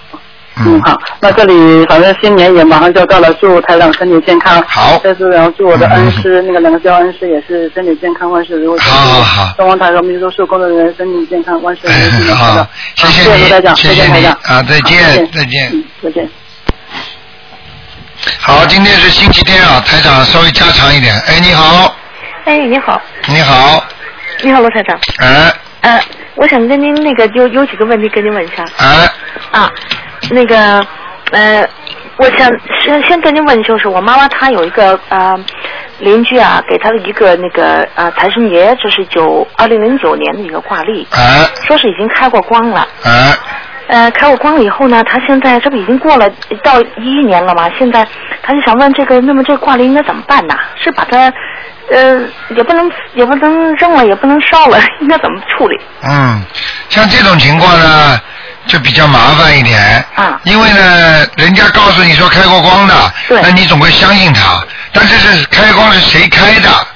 [SPEAKER 8] 嗯，好，那这里反正新年也马上就要到了，祝台长身体健康。
[SPEAKER 2] 好
[SPEAKER 8] 再次然后祝我的恩师、那个两个教恩师也是身体健康，万事如意。
[SPEAKER 2] 好好好
[SPEAKER 8] 东方台和秘书处工作人员身体健康，万事如意。
[SPEAKER 2] 好，谢谢
[SPEAKER 8] 台长，
[SPEAKER 2] 你，谢谢你
[SPEAKER 8] 再见台长。
[SPEAKER 2] 啊，再
[SPEAKER 8] 好
[SPEAKER 2] 见，再见。
[SPEAKER 8] 嗯，再见。
[SPEAKER 2] 好，今天是星期天啊，台长稍微加长一点。哎，你好，
[SPEAKER 9] 哎，你好，
[SPEAKER 2] 你好，
[SPEAKER 9] 你好，罗台长。
[SPEAKER 2] 哎
[SPEAKER 9] 呃，我想跟您那个有有几个问题跟您问一下
[SPEAKER 2] 哎，
[SPEAKER 9] 啊，那个呃，我想先先跟您问，就是我妈妈她有一个呃邻居啊，给她的一个那个呃财神爷，这是九二零零九年的一个挂历，
[SPEAKER 2] 哎
[SPEAKER 9] 说是已经开过光了。
[SPEAKER 2] 哎，
[SPEAKER 9] 呃，开过光了以后呢，他现在这不已经过了到一一年了吗？现在他就想问这个，那么这个挂历应该怎么办呢？是把它呃也不能也不能扔了，也不能烧了，应该怎么处理？
[SPEAKER 2] 嗯，像这种情况呢，就比较麻烦一点。
[SPEAKER 9] 啊
[SPEAKER 2] 因为呢，人家告诉你说开过光的，
[SPEAKER 9] 对
[SPEAKER 2] 那你总会相信他。但是是开光是谁开的，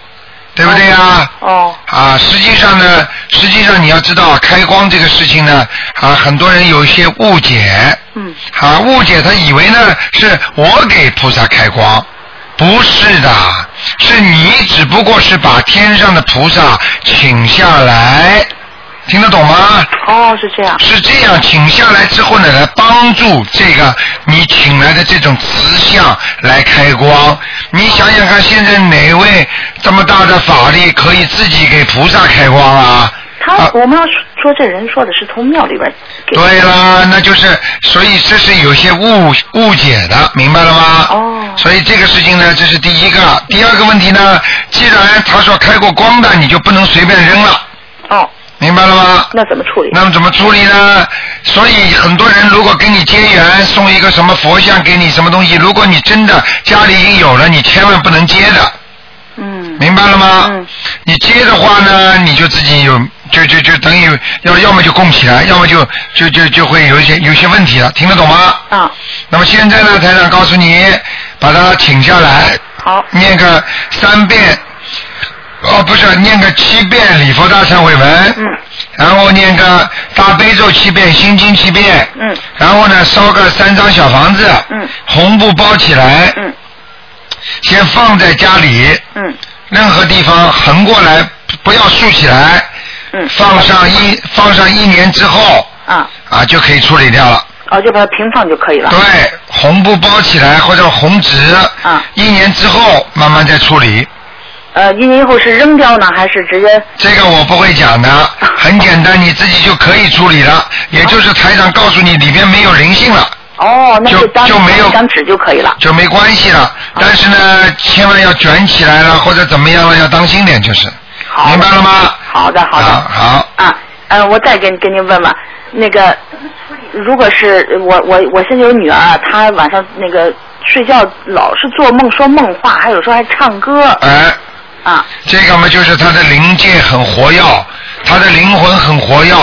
[SPEAKER 2] 对不对呀？
[SPEAKER 9] 哦
[SPEAKER 2] 啊，实际上呢，实际上你要知道，开光这个事情呢，啊，很多人有一些误解。
[SPEAKER 9] 嗯。
[SPEAKER 2] 啊，误解他以为呢是我给菩萨开光，不是的，是你只不过是把天上的菩萨请下来，听得懂吗？
[SPEAKER 9] 哦，是这样。
[SPEAKER 2] 是这样，请下来之后呢，来帮助这个你请来的这种慈像来开光。你想想看，现在哪位这么大的法力可以自己给菩萨开光啊？
[SPEAKER 9] 他他我们要说这人说的是从庙里边
[SPEAKER 2] 对啦，那就是，所以这是有些误误解的，明白了吗？
[SPEAKER 9] 哦。
[SPEAKER 2] 所以这个事情呢，这是第一个。第二个问题呢，既然他说开过光的，你就不能随便扔了。
[SPEAKER 9] 哦。
[SPEAKER 2] 明白了吗？
[SPEAKER 9] 那怎么处理？
[SPEAKER 2] 那么怎么处理呢？所以很多人如果跟你结缘，送一个什么佛像给你什么东西，如果你真的家里已经有了，你千万不能接的。
[SPEAKER 9] 嗯。
[SPEAKER 2] 明白了吗？嗯。你接的话呢，你就自己有，就就就等于要要么就供起来，要么就就就就会有一些有些问题了，听得懂吗？
[SPEAKER 9] 啊。
[SPEAKER 2] 那么现在呢，台长告诉你，把它请下来。
[SPEAKER 9] 好。
[SPEAKER 2] 念个三遍。哦，不是，念个七遍礼佛大忏悔文。
[SPEAKER 9] 嗯。
[SPEAKER 2] 然后念个大悲咒七遍，心经七遍。
[SPEAKER 9] 嗯。
[SPEAKER 2] 然后呢，烧个三张小房子。
[SPEAKER 9] 嗯。
[SPEAKER 2] 红布包起来。
[SPEAKER 9] 嗯。
[SPEAKER 2] 先放在家里。
[SPEAKER 9] 嗯。
[SPEAKER 2] 任何地方横过来，不要竖起来。
[SPEAKER 9] 嗯。
[SPEAKER 2] 放上一放上一年之后。
[SPEAKER 9] 啊。
[SPEAKER 2] 啊，就可以处理掉了。
[SPEAKER 9] 哦，就把它平放就可以了。
[SPEAKER 2] 对，红布包起来或者红纸。
[SPEAKER 9] 啊。
[SPEAKER 2] 一年之后慢慢再处理。
[SPEAKER 9] 呃，一年以后是扔掉呢，还是直接？
[SPEAKER 2] 这个我不会讲的，很简单，你自己就可以处理了。也就是台长告诉你里边没有灵性了。
[SPEAKER 9] 哦，那
[SPEAKER 2] 就
[SPEAKER 9] 当
[SPEAKER 2] 就没有
[SPEAKER 9] 一张纸就可以了。
[SPEAKER 2] 就没关系了。但是呢，千万要卷起来了或者怎么样了，要当心点就是。好明白了吗？
[SPEAKER 9] 好的，好的。
[SPEAKER 2] 好。
[SPEAKER 9] 啊，呃，我再跟跟您问问，那个，如果是我我我现在有女儿，她晚上那个睡觉老是做梦说梦话，还有时候还唱歌。
[SPEAKER 2] 哎。
[SPEAKER 9] 啊。
[SPEAKER 2] 这个嘛，就是他的灵界很活跃，他的灵魂很活跃，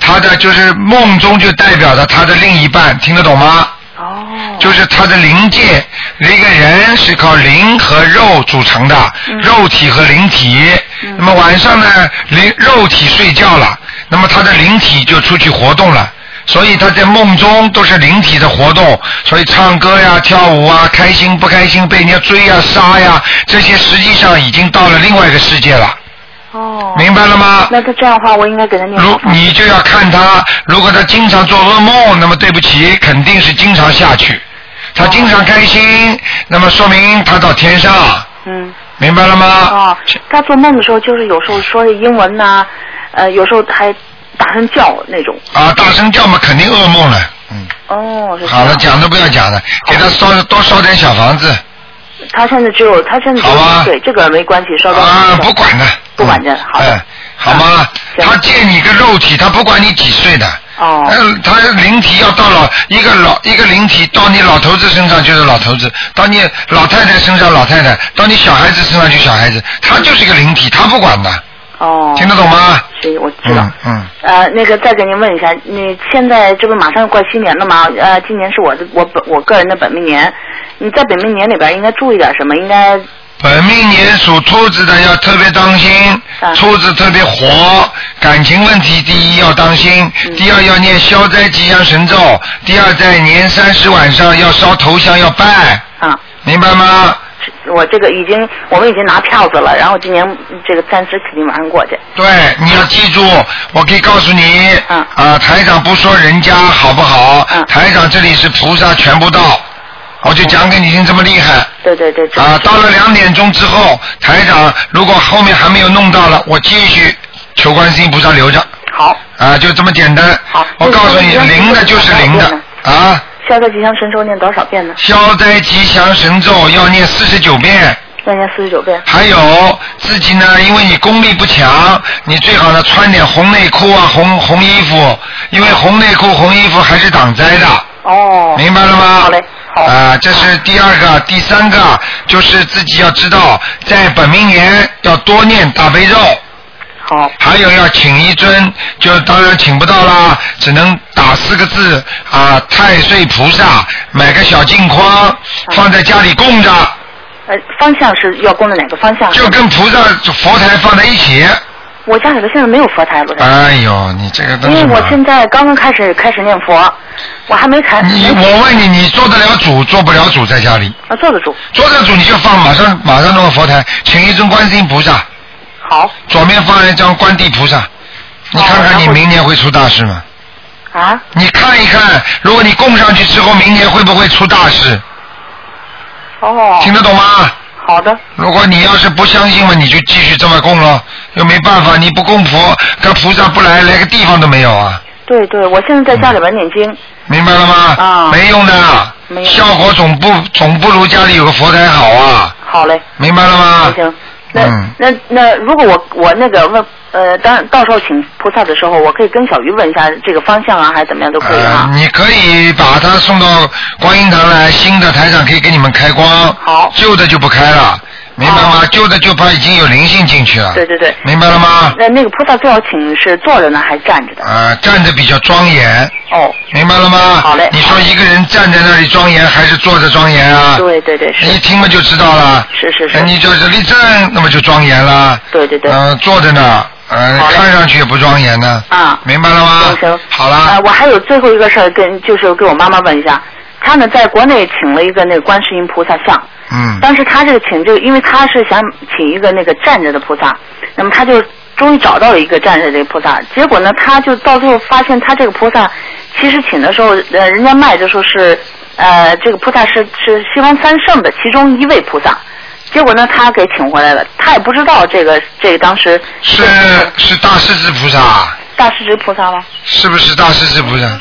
[SPEAKER 2] 他的就是梦中就代表着他的另一半，听得懂吗？
[SPEAKER 9] 哦。
[SPEAKER 2] 就是他的灵界，一个人是靠灵和肉组成的，肉体和灵体。那么晚上呢，灵肉体睡觉了，那么他的灵体就出去活动了。所以他在梦中都是灵体的活动，所以唱歌呀、跳舞啊、开心不开心、被人家追呀、杀呀，这些实际上已经到了另外一个世界了。
[SPEAKER 9] 哦。
[SPEAKER 2] 明白了吗？
[SPEAKER 9] 那他这样的话，我应该给他念。
[SPEAKER 2] 如你就要看他，如果他经常做噩梦，那么对不起，肯定是经常下去。他经常开心，那么说明他到天上。
[SPEAKER 9] 嗯。
[SPEAKER 2] 明白了吗？
[SPEAKER 9] 哦，他做梦的时候就是有时候说英文呐、呃，有时候还大声叫那种。
[SPEAKER 2] 啊，大声叫嘛，肯定噩梦了。
[SPEAKER 9] 嗯哦，是
[SPEAKER 2] 好了，讲都不要讲了，给他烧多烧点小房子。
[SPEAKER 9] 他现在只有他现在只有一岁，这个没关系，稍等。
[SPEAKER 2] 啊，不管的。
[SPEAKER 9] 不管的，好的。
[SPEAKER 2] 哎，好吗？他借你个肉体，他不管你几岁的。
[SPEAKER 9] 哦。
[SPEAKER 2] 嗯，他灵体要到了一个老一个灵体到你老头子身上就是老头子，到你老太太身上老太太，到你小孩子身上就小孩子，他就是一个灵体，他不管的。
[SPEAKER 9] 哦。
[SPEAKER 2] 听得懂吗？
[SPEAKER 9] 是，我知道。
[SPEAKER 2] 嗯。
[SPEAKER 9] 呃，那个再给您问一下，你现在这不马上要过新年了吗？呃，今年是我的我本我个人的本命年，你在本命年里边应该注意点什么？应该
[SPEAKER 2] 本命年属兔子的要特别当心，兔子特别火，感情问题第一要当心，第二要念消灾吉祥神咒，第二在年三十晚上要烧头香要拜，
[SPEAKER 9] 啊，
[SPEAKER 2] 明白吗？
[SPEAKER 9] 我这个已经我们已经拿票子了，然后今年这个暂时肯定马上过去。
[SPEAKER 2] 对，你要记住，我可以告诉你，啊，台长不说人家好不好，台长这里是菩萨全部到，我就讲给你听这么厉害。
[SPEAKER 9] 对对对。
[SPEAKER 2] 啊，到了两点钟之后，台长如果后面还没有弄到了，我继续求观世音菩萨留着。
[SPEAKER 9] 好。
[SPEAKER 2] 啊，就这么简单。
[SPEAKER 9] 好。
[SPEAKER 2] 我告诉你，灵的就是灵的啊。
[SPEAKER 9] 消灾吉祥神咒念多少遍呢？
[SPEAKER 2] 消灾吉祥神咒要念四十九遍。
[SPEAKER 9] 要念四十九遍。
[SPEAKER 2] 还有自己呢，因为你功力不强，你最好呢穿点红内裤啊、红红衣服，因为红内裤、红衣服还是挡灾的。
[SPEAKER 9] 哦。
[SPEAKER 2] 明白了吗？
[SPEAKER 9] 好嘞。好。
[SPEAKER 2] 啊，这是第二个，第三个就是自己要知道，在本命年要多念大悲咒。
[SPEAKER 9] 好。
[SPEAKER 2] 还有要请一尊，就当然请不到啦，只能打四个字啊，太岁菩萨，买个小镜框，放在家里供着。
[SPEAKER 9] 呃，方向是要供的哪个方向？
[SPEAKER 2] 就跟菩萨佛台放在一起。
[SPEAKER 9] 我家里头现在没有佛台，卢台。
[SPEAKER 2] 哎呦，你这个东西
[SPEAKER 9] 因为我现在刚刚开始开始念佛，我还没开。
[SPEAKER 2] 你我问你，你做得了主，做不了主在家里？
[SPEAKER 9] 啊，做得主。
[SPEAKER 2] 做得主你就放，马上马上弄个佛台，请一尊观世音菩萨。
[SPEAKER 9] 好。
[SPEAKER 2] 左面放一张观地菩萨，你看看你明年会出大事吗？
[SPEAKER 9] 啊？
[SPEAKER 2] 你看一看，如果你供上去之后，明年会不会出大事？
[SPEAKER 9] 哦。
[SPEAKER 2] 听得懂吗？
[SPEAKER 9] 好的。
[SPEAKER 2] 如果你要是不相信嘛，你就继续这么供咯，又没办法，你不供佛，跟菩萨不来，连个地方都没有啊，
[SPEAKER 9] 对对，我现在在家里边念经。
[SPEAKER 2] 明白了吗？
[SPEAKER 9] 啊
[SPEAKER 2] 没用的，效果总不总不如家里有个佛台好啊，
[SPEAKER 9] 好嘞。
[SPEAKER 2] 明白了吗？
[SPEAKER 9] 行。那、
[SPEAKER 2] 嗯。
[SPEAKER 9] 那那如果我我那个问呃，当到时候请菩萨的时候，我可以跟小鱼问一下这个方向啊，还是怎么样都可以
[SPEAKER 2] 呃
[SPEAKER 9] 哈。，
[SPEAKER 2] 你可以把它送到观音堂来，新的台长可以给你们开光，
[SPEAKER 9] 好，
[SPEAKER 2] 旧的就不开了，明白吗？旧的就怕已经有灵性进去了，
[SPEAKER 9] 对对对。
[SPEAKER 2] 明白了吗？
[SPEAKER 9] 那那个菩萨最好请是坐着呢，还是站着的？
[SPEAKER 2] 啊，站着比较庄严，
[SPEAKER 9] 哦，
[SPEAKER 2] 明白了吗？
[SPEAKER 9] 好嘞
[SPEAKER 2] 你说一个人站在那里庄严，还是坐着庄严啊？
[SPEAKER 9] 对对对，是
[SPEAKER 2] 你一听嘛就知道了。
[SPEAKER 9] 是是是
[SPEAKER 2] 那你就是立正，那么就庄严了。
[SPEAKER 9] 对对对。
[SPEAKER 2] 嗯、坐着呢，
[SPEAKER 9] 嗯，
[SPEAKER 2] 看上去也不庄严呢。
[SPEAKER 9] 啊。
[SPEAKER 2] 明白了吗？
[SPEAKER 9] 行行。
[SPEAKER 2] 好了。
[SPEAKER 9] 呃，我还有最后一个事儿跟就是给我妈妈问一下，她呢在国内请了一个那个观世音菩萨像，
[SPEAKER 2] 嗯。
[SPEAKER 9] 当时他这个请这个，因为他是想请一个那个站着的菩萨，那么他就终于找到了一个站着的菩萨，结果呢，他就到最后发现他这个菩萨其实请的时候，呃，人家卖的时候是呃这个菩萨是是西方三圣的其中一位菩萨。结果呢，他给请回来了，他也不知道这个这个当时
[SPEAKER 2] 是是大势至菩萨，
[SPEAKER 9] 大势至菩萨吗？
[SPEAKER 2] 是不是大势至菩萨？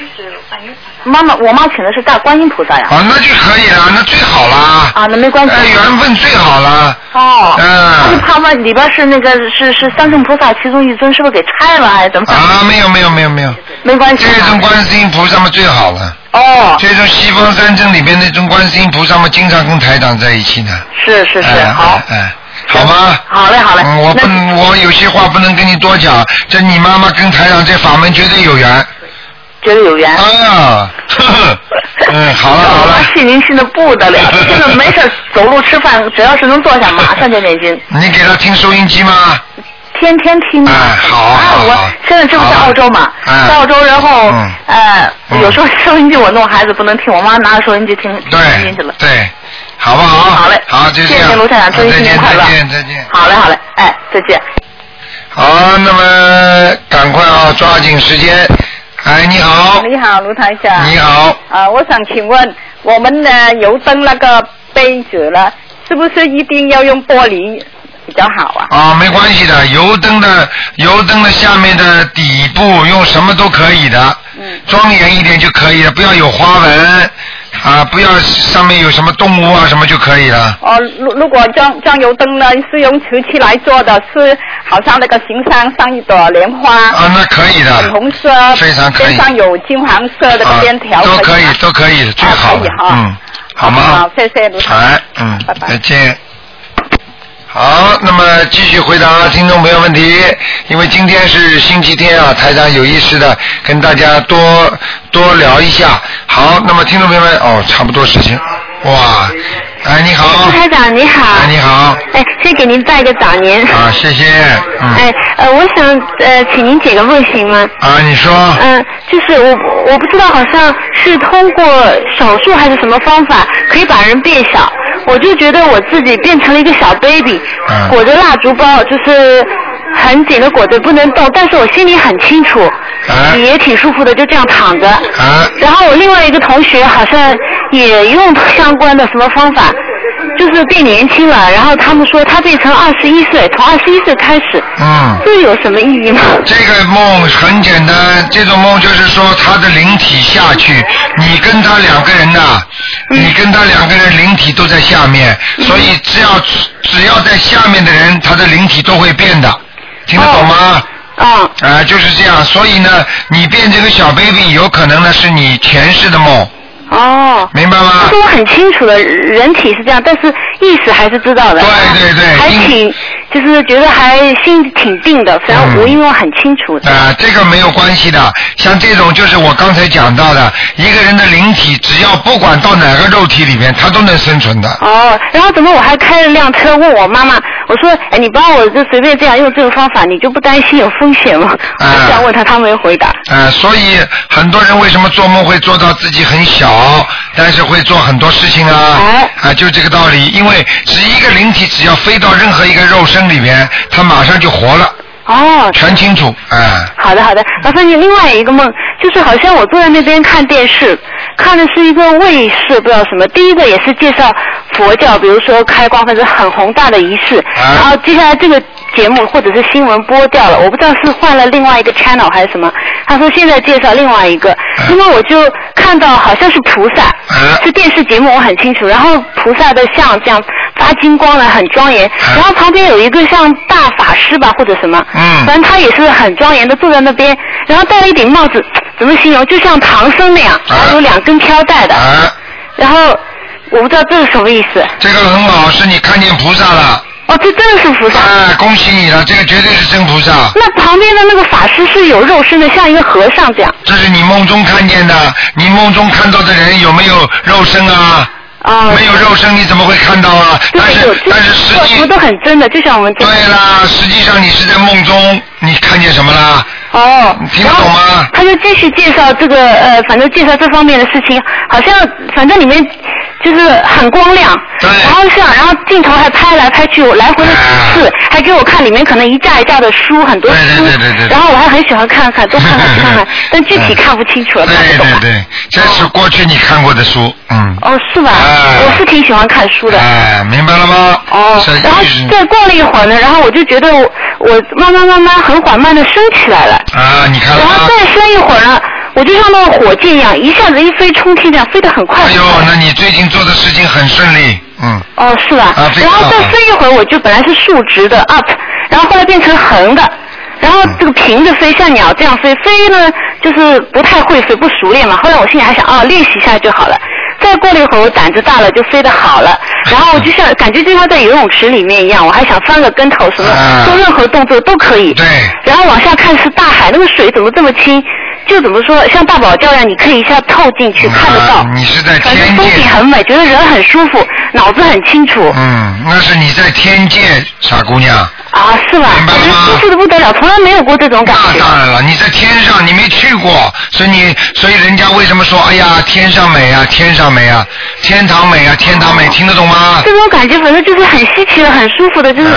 [SPEAKER 9] 妈妈，我妈请的是大观音菩萨呀。
[SPEAKER 2] 啊，那就可以了，那最好啦。
[SPEAKER 9] 啊，那没关系。
[SPEAKER 2] 哎，缘分最好了。
[SPEAKER 9] 哦。
[SPEAKER 2] 嗯
[SPEAKER 9] 我就怕问里边是那个是是三圣菩萨其中一尊，是不是给拆了还是怎么？
[SPEAKER 2] 啊，没有没有没有没有。
[SPEAKER 9] 没关系。
[SPEAKER 2] 这种观世音菩萨嘛最好了。
[SPEAKER 9] 哦。
[SPEAKER 2] 这种西方三圣里边那种观世音菩萨嘛，经常跟台长在一起呢。
[SPEAKER 9] 是是是，
[SPEAKER 2] 哎
[SPEAKER 9] 好。
[SPEAKER 2] 哎哎好吗？
[SPEAKER 9] 好嘞好嘞。
[SPEAKER 2] 嗯，我不能，我有些话不能跟你多讲。这你妈妈跟台长这法门绝对有缘。
[SPEAKER 9] 觉得有缘。
[SPEAKER 2] 啊，呵 呵嗯，好了好了。
[SPEAKER 9] 信您信的不得了，真的没事走路吃饭，只要是能坐下，马上就念经。
[SPEAKER 2] 你给他听收音机吗？
[SPEAKER 9] 天天听啊！
[SPEAKER 2] 哎，好
[SPEAKER 9] 啊，我。现在这不在澳洲嘛，
[SPEAKER 2] 哎
[SPEAKER 9] 在澳洲，然后
[SPEAKER 2] 嗯
[SPEAKER 9] 呃，有时候收音机我弄孩子不能听，我妈拿着收音机听听收音去了。
[SPEAKER 2] 对，好不好？
[SPEAKER 9] 好嘞，
[SPEAKER 2] 好，就这样。
[SPEAKER 9] 谢谢卢台长，祝您新年快乐。
[SPEAKER 2] 再见再见。
[SPEAKER 9] 好嘞好嘞，哎，再见。
[SPEAKER 2] 好，那么赶快啊，抓紧时间。哎，你好。
[SPEAKER 10] 你好，卢台长。
[SPEAKER 2] 你好。
[SPEAKER 10] 啊，我想请问，我们的油灯那个杯子呢，是不是一定要用玻璃比较好啊？
[SPEAKER 2] 啊，没关系的，油灯的油灯的下面的底部用什么都可以的，
[SPEAKER 10] 嗯
[SPEAKER 2] 庄严一点就可以了，不要有花纹啊，不要上面有什么动物啊什么就可以了。
[SPEAKER 10] 哦，如如果装装油灯呢，是用瓷器来做的，是好像那个形上上一朵莲花，
[SPEAKER 2] 啊，那可以的，
[SPEAKER 10] 粉红色，
[SPEAKER 2] 非常可以
[SPEAKER 10] 边上有金黄色的
[SPEAKER 2] 啊
[SPEAKER 10] 边条，
[SPEAKER 2] 都可以都可以，最好的
[SPEAKER 10] 可以哈
[SPEAKER 2] 嗯，好吗？
[SPEAKER 10] 好，谢谢卢台长。
[SPEAKER 2] 哎，嗯，再见。好，那么继续回答听众朋友问题。因为今天是星期天啊，台长有意识的跟大家多多聊一下。好，那么听众朋友们，哦，差不多时间，哇，哎，你好，
[SPEAKER 11] 台长你好。
[SPEAKER 2] 哎，你好，
[SPEAKER 11] 哎，先给您拜个早年。
[SPEAKER 2] 啊，谢谢，嗯，
[SPEAKER 11] 哎，呃，我想呃，请您解个梦行吗？
[SPEAKER 2] 啊，你说，
[SPEAKER 11] 嗯、就是我我不知道，好像是通过手术还是什么方法可以把人变小，我就觉得我自己变成了一个小 baby，、
[SPEAKER 2] 嗯。
[SPEAKER 11] 裹着蜡烛包，就是很紧的裹着不能动，但是我心里很清楚，
[SPEAKER 2] 啊
[SPEAKER 11] 也挺舒服的，就这样躺着。
[SPEAKER 2] 啊，
[SPEAKER 11] 然后我另外一个同学好像也用相关的什么方法，就是变年轻了。然后他们说他变成二十一岁，从二十一岁开始，
[SPEAKER 2] 嗯。
[SPEAKER 11] 这有什么意义吗？
[SPEAKER 2] 这个梦很简单，这种梦就是说他的灵体下去，你跟他两个人呐、你跟他两个人灵体都在下面，所以只要只要在下面的人，他的灵体都会变的，听得懂吗？
[SPEAKER 11] 啊、
[SPEAKER 2] 啊、就是这样，所以呢，你变这个小 baby 有可能呢是你前世的梦，
[SPEAKER 11] 哦。
[SPEAKER 2] 明白吗？
[SPEAKER 11] 是我很清楚的，人体是这样，但是意识还是知道的。
[SPEAKER 2] 对对对
[SPEAKER 11] 还
[SPEAKER 2] 因
[SPEAKER 11] 挺，就是觉得还心挺定的，虽然
[SPEAKER 2] 嗯
[SPEAKER 11] 我因为我很清楚的。
[SPEAKER 2] 啊、这个没有关系的。像这种就是我刚才讲到的，一个人的灵体，只要不管到哪个肉体里面，他都能生存的。
[SPEAKER 11] 哦，然后怎么我还开了辆车问我妈妈，我说，哎，你帮我就随便这样用这个方法，你就不担心有风险吗？我
[SPEAKER 2] 啊
[SPEAKER 11] 这样问他，他没回答。
[SPEAKER 2] 呃，所以很多人为什么做梦会做到自己很小，但是会做很多事情啊？啊，就这个道理。因为只一个灵体，只要飞到任何一个肉身里边，他马上就活了。
[SPEAKER 11] 哦。
[SPEAKER 2] 全清楚，哎、
[SPEAKER 11] 好的好的，麻烦你另外一个梦，就是好像我坐在那边看电视，看的是一个卫视，不知道什么。第一个也是介绍佛教，比如说开光或者很宏大的仪式，
[SPEAKER 2] 啊
[SPEAKER 11] 然后接下来这个节目或者是新闻播掉了，我不知道是换了另外一个 channel 还是什么。他说现在介绍另外一个，因为我就看到好像是菩萨，是电视节目我很清楚，然后菩萨的像这样发金光了，很庄严，然后旁边有一个像大法师吧或者什么，
[SPEAKER 2] 嗯
[SPEAKER 11] 反正他也是很庄严的坐在那边，然后戴了一顶帽子，怎么形容？就像唐僧那样，然后有两根飘带的，然后我不知道这是什么意思。
[SPEAKER 2] 这个很好，是你看见菩萨了。
[SPEAKER 11] 哦，这真的是菩萨。
[SPEAKER 2] 哎，恭喜你了，这个绝对是真菩萨。
[SPEAKER 11] 那旁边的那个法师是有肉身的，像一个和尚这样。
[SPEAKER 2] 这是你梦中看见的，你梦中看到的人有没有肉身啊？
[SPEAKER 11] 哦。
[SPEAKER 2] 没有肉身你怎么会看到啊？但是但是实际
[SPEAKER 11] 都很真的，就像我们。
[SPEAKER 2] 对啦，实际上你是在梦中，你看见什么啦？
[SPEAKER 11] 哦，
[SPEAKER 2] 你听得懂吗？
[SPEAKER 11] 他就继续介绍这个呃，反正介绍这方面的事情，好像反正里面就是很光亮，然后像然后镜头还拍来拍去，我来回的几次，还给我看里面可能一架一架的书，很多书，
[SPEAKER 2] 对对对对
[SPEAKER 11] 然后我还很喜欢看看，多看看多看看，但具体看不清楚了，看
[SPEAKER 2] 对
[SPEAKER 11] 不懂
[SPEAKER 2] 对对，这是过去你看过的书，嗯。
[SPEAKER 11] 哦，是吧？我是挺喜欢看书的。
[SPEAKER 2] 哎，明白了吗？
[SPEAKER 11] 哦，然后再过了一会儿呢，然后我就觉得我我慢慢慢慢很缓慢的升起来了，
[SPEAKER 2] 啊，你看了
[SPEAKER 11] 然后？再升一会儿呢，我就像那个火箭一样，一下子一飞冲天这样，飞得很快。
[SPEAKER 2] 哎呦，那你最近做的事情很顺利，嗯。
[SPEAKER 11] 哦，是吧？
[SPEAKER 2] 啊
[SPEAKER 11] 然后再飞一会儿，我就本来是竖直的 up，然后后来变成横的，然后这个平着飞，像鸟这样飞，飞呢就是不太会飞，不熟练嘛。后来我心里还想，啊，练习一下就好了。再过了一会儿，我胆子大了，就飞得好了。然后我就像感觉就像在游泳池里面一样，我还想翻个跟头什么，做任何动作都可以。
[SPEAKER 2] 对。
[SPEAKER 11] 然后往下看是大海，那个水怎么这么清？就怎么说，像大堡礁一样，你可以一下透进去，看得到。
[SPEAKER 2] 啊你是在
[SPEAKER 11] 反正
[SPEAKER 2] 天
[SPEAKER 11] 风景，很美，觉得人很舒服，脑子很清楚。
[SPEAKER 2] 嗯，那是你在天界，傻姑娘。
[SPEAKER 11] 啊，是吧？感觉舒服的不得了，从来没有过这种感觉。
[SPEAKER 2] 那当然了，你在天上，你没去过，所以你，所以人家为什么说，哎呀，天上美啊，天上美啊，天堂美啊，天堂美，听得懂吗？
[SPEAKER 11] 这种感觉反正就是很稀奇的、很舒服的，就是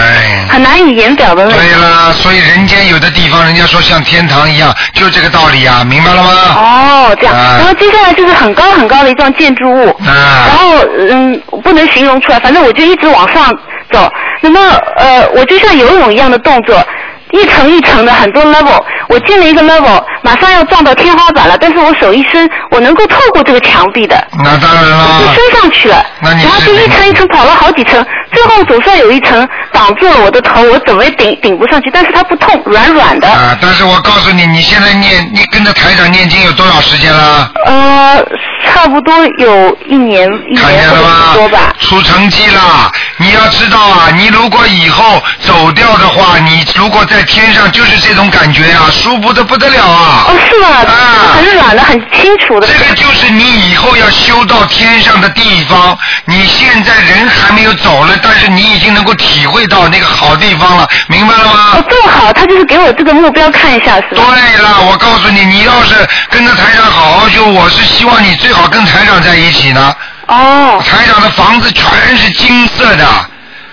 [SPEAKER 11] 很难以言表的。
[SPEAKER 2] 对啦，所以人间有的地方，人家说像天堂一样，就这个道理啊，明白了吗？
[SPEAKER 11] 哦，这样。
[SPEAKER 2] 啊
[SPEAKER 11] 然后接下来就是很高很高的一幢建筑物，
[SPEAKER 2] 啊
[SPEAKER 11] 然后嗯，不能形容出来，反正我就一直往上走。那么呃，我就像游泳一样的动作。一层一层的很多 level，我进了一个 level，马上要撞到天花板了，但是我手一伸，我能够透过这个墙壁的，
[SPEAKER 2] 那当然了。
[SPEAKER 11] 就升上去了。
[SPEAKER 2] 那你
[SPEAKER 11] 然后就一层一层跑了好几层，最后总算有一层挡住了我的头，我怎么也顶顶不上去，但是它不痛，软软的。
[SPEAKER 2] 啊，但是我告诉你，你现在念，你跟着台长念经有多少时间了？
[SPEAKER 11] 呃，差不多有一年一
[SPEAKER 2] 看
[SPEAKER 11] 年？多吧。
[SPEAKER 2] 出成绩了！你要知道啊，你如果以后走掉的话，你如果在天上就是这种感觉啊，舒服的不得了啊！
[SPEAKER 11] 哦，是吗？啊？很软的，很清楚的。
[SPEAKER 2] 这个就是你以后要修到天上的地方。你现在人还没有走了，但是你已经能够体会到那个好地方了，明白了吗？
[SPEAKER 11] 哦，这么好，他就是给我这个目标看一下，是吧？
[SPEAKER 2] 对了，我告诉你，你要是跟着台长好好修，我是希望你最好跟台长在一起呢。
[SPEAKER 11] 哦。
[SPEAKER 2] 台长的房子全是金色的。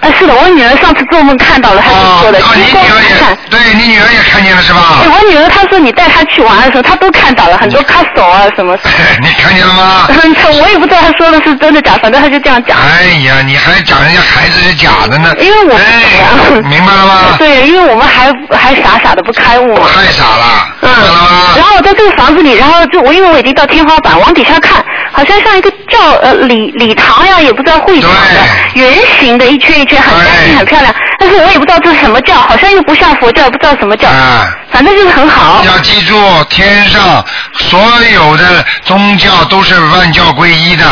[SPEAKER 11] 哎，是的，我女儿上次做梦看到了，她就说的，
[SPEAKER 2] 哦，你女儿也，对你女儿也看见了是吧
[SPEAKER 11] 哎，？我女儿她说你带她去玩的时候，她都看到了很多 castle 啊什么。
[SPEAKER 2] 你看见了吗？
[SPEAKER 11] 我也不知道她说的是真的假，反正她就这样讲。
[SPEAKER 2] 哎呀，你还讲人家孩子是假的呢？
[SPEAKER 11] 因为我
[SPEAKER 2] 哎，明白了吗？
[SPEAKER 11] 对，因为我们还还傻傻的不开悟嘛。
[SPEAKER 2] 太傻了，
[SPEAKER 11] 嗯。然后我在这个房子里，然后就我因为我已经到天花板，往底下看，好像像一个教呃礼礼堂呀，也不知道会堂的，圆形的一圈一圈，很干净很漂亮。但是我也不知道这是什么教，好像又不像佛教，不知道什么教。啊反正就是很好。
[SPEAKER 2] 要记住，天上所有的宗教都是万教归一的。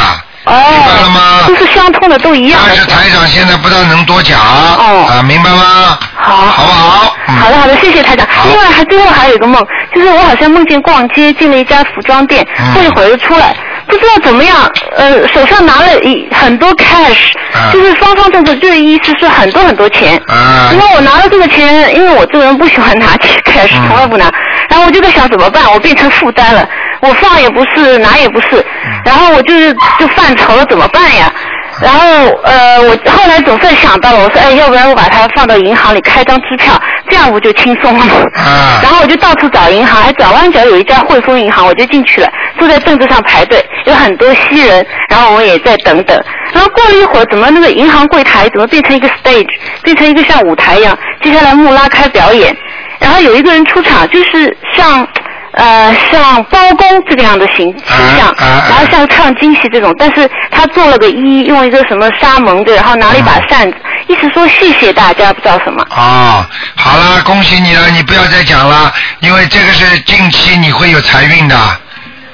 [SPEAKER 11] 哦，
[SPEAKER 2] 明白了吗？
[SPEAKER 11] 都是相通的，都一样。
[SPEAKER 2] 但是台长现在不知道能多讲。哦。啊，明白吗？
[SPEAKER 11] 好，
[SPEAKER 2] 好不好？嗯
[SPEAKER 11] 好的好的，谢谢台长。另外还最后还有一个梦，就是我好像梦见逛街，进了一家服装店，
[SPEAKER 2] 嗯
[SPEAKER 11] 过一会儿又出来，不知道怎么样，呃，手上拿了一很多 cash，、就是方方正正，就是意思是很多很多钱。
[SPEAKER 2] 啊。
[SPEAKER 11] 因为我拿了这个钱，因为我这个人不喜欢拿 cash，从来不拿。然后我就在想怎么办，我变成负担了，我放也不是，拿也不是，然后我就是就犯愁了，怎么办呀？然后呃，我后来总算想到了，我说，哎，要不然我把它放到银行里开张支票，这样不就轻松了吗？
[SPEAKER 2] 啊。
[SPEAKER 11] 然后我就到处找银行，还转弯角有一家汇丰银行，我就进去了，坐在凳子上排队，有很多西人，然后我也在等等。然后过了一会儿，怎么那个银行柜台怎么变成一个 stage，变成一个像舞台一样？接下来幕拉开表演，然后有一个人出场，就是像。呃，像包公这个样的形形象，然后像唱京戏这种，但是他做了个揖，用一个什么纱蒙的，然后拿了一把扇子，意思说谢谢大家，不知道什么。
[SPEAKER 2] 哦，好了，恭喜你了，你不要再讲了，因为这个是近期你会有财运的。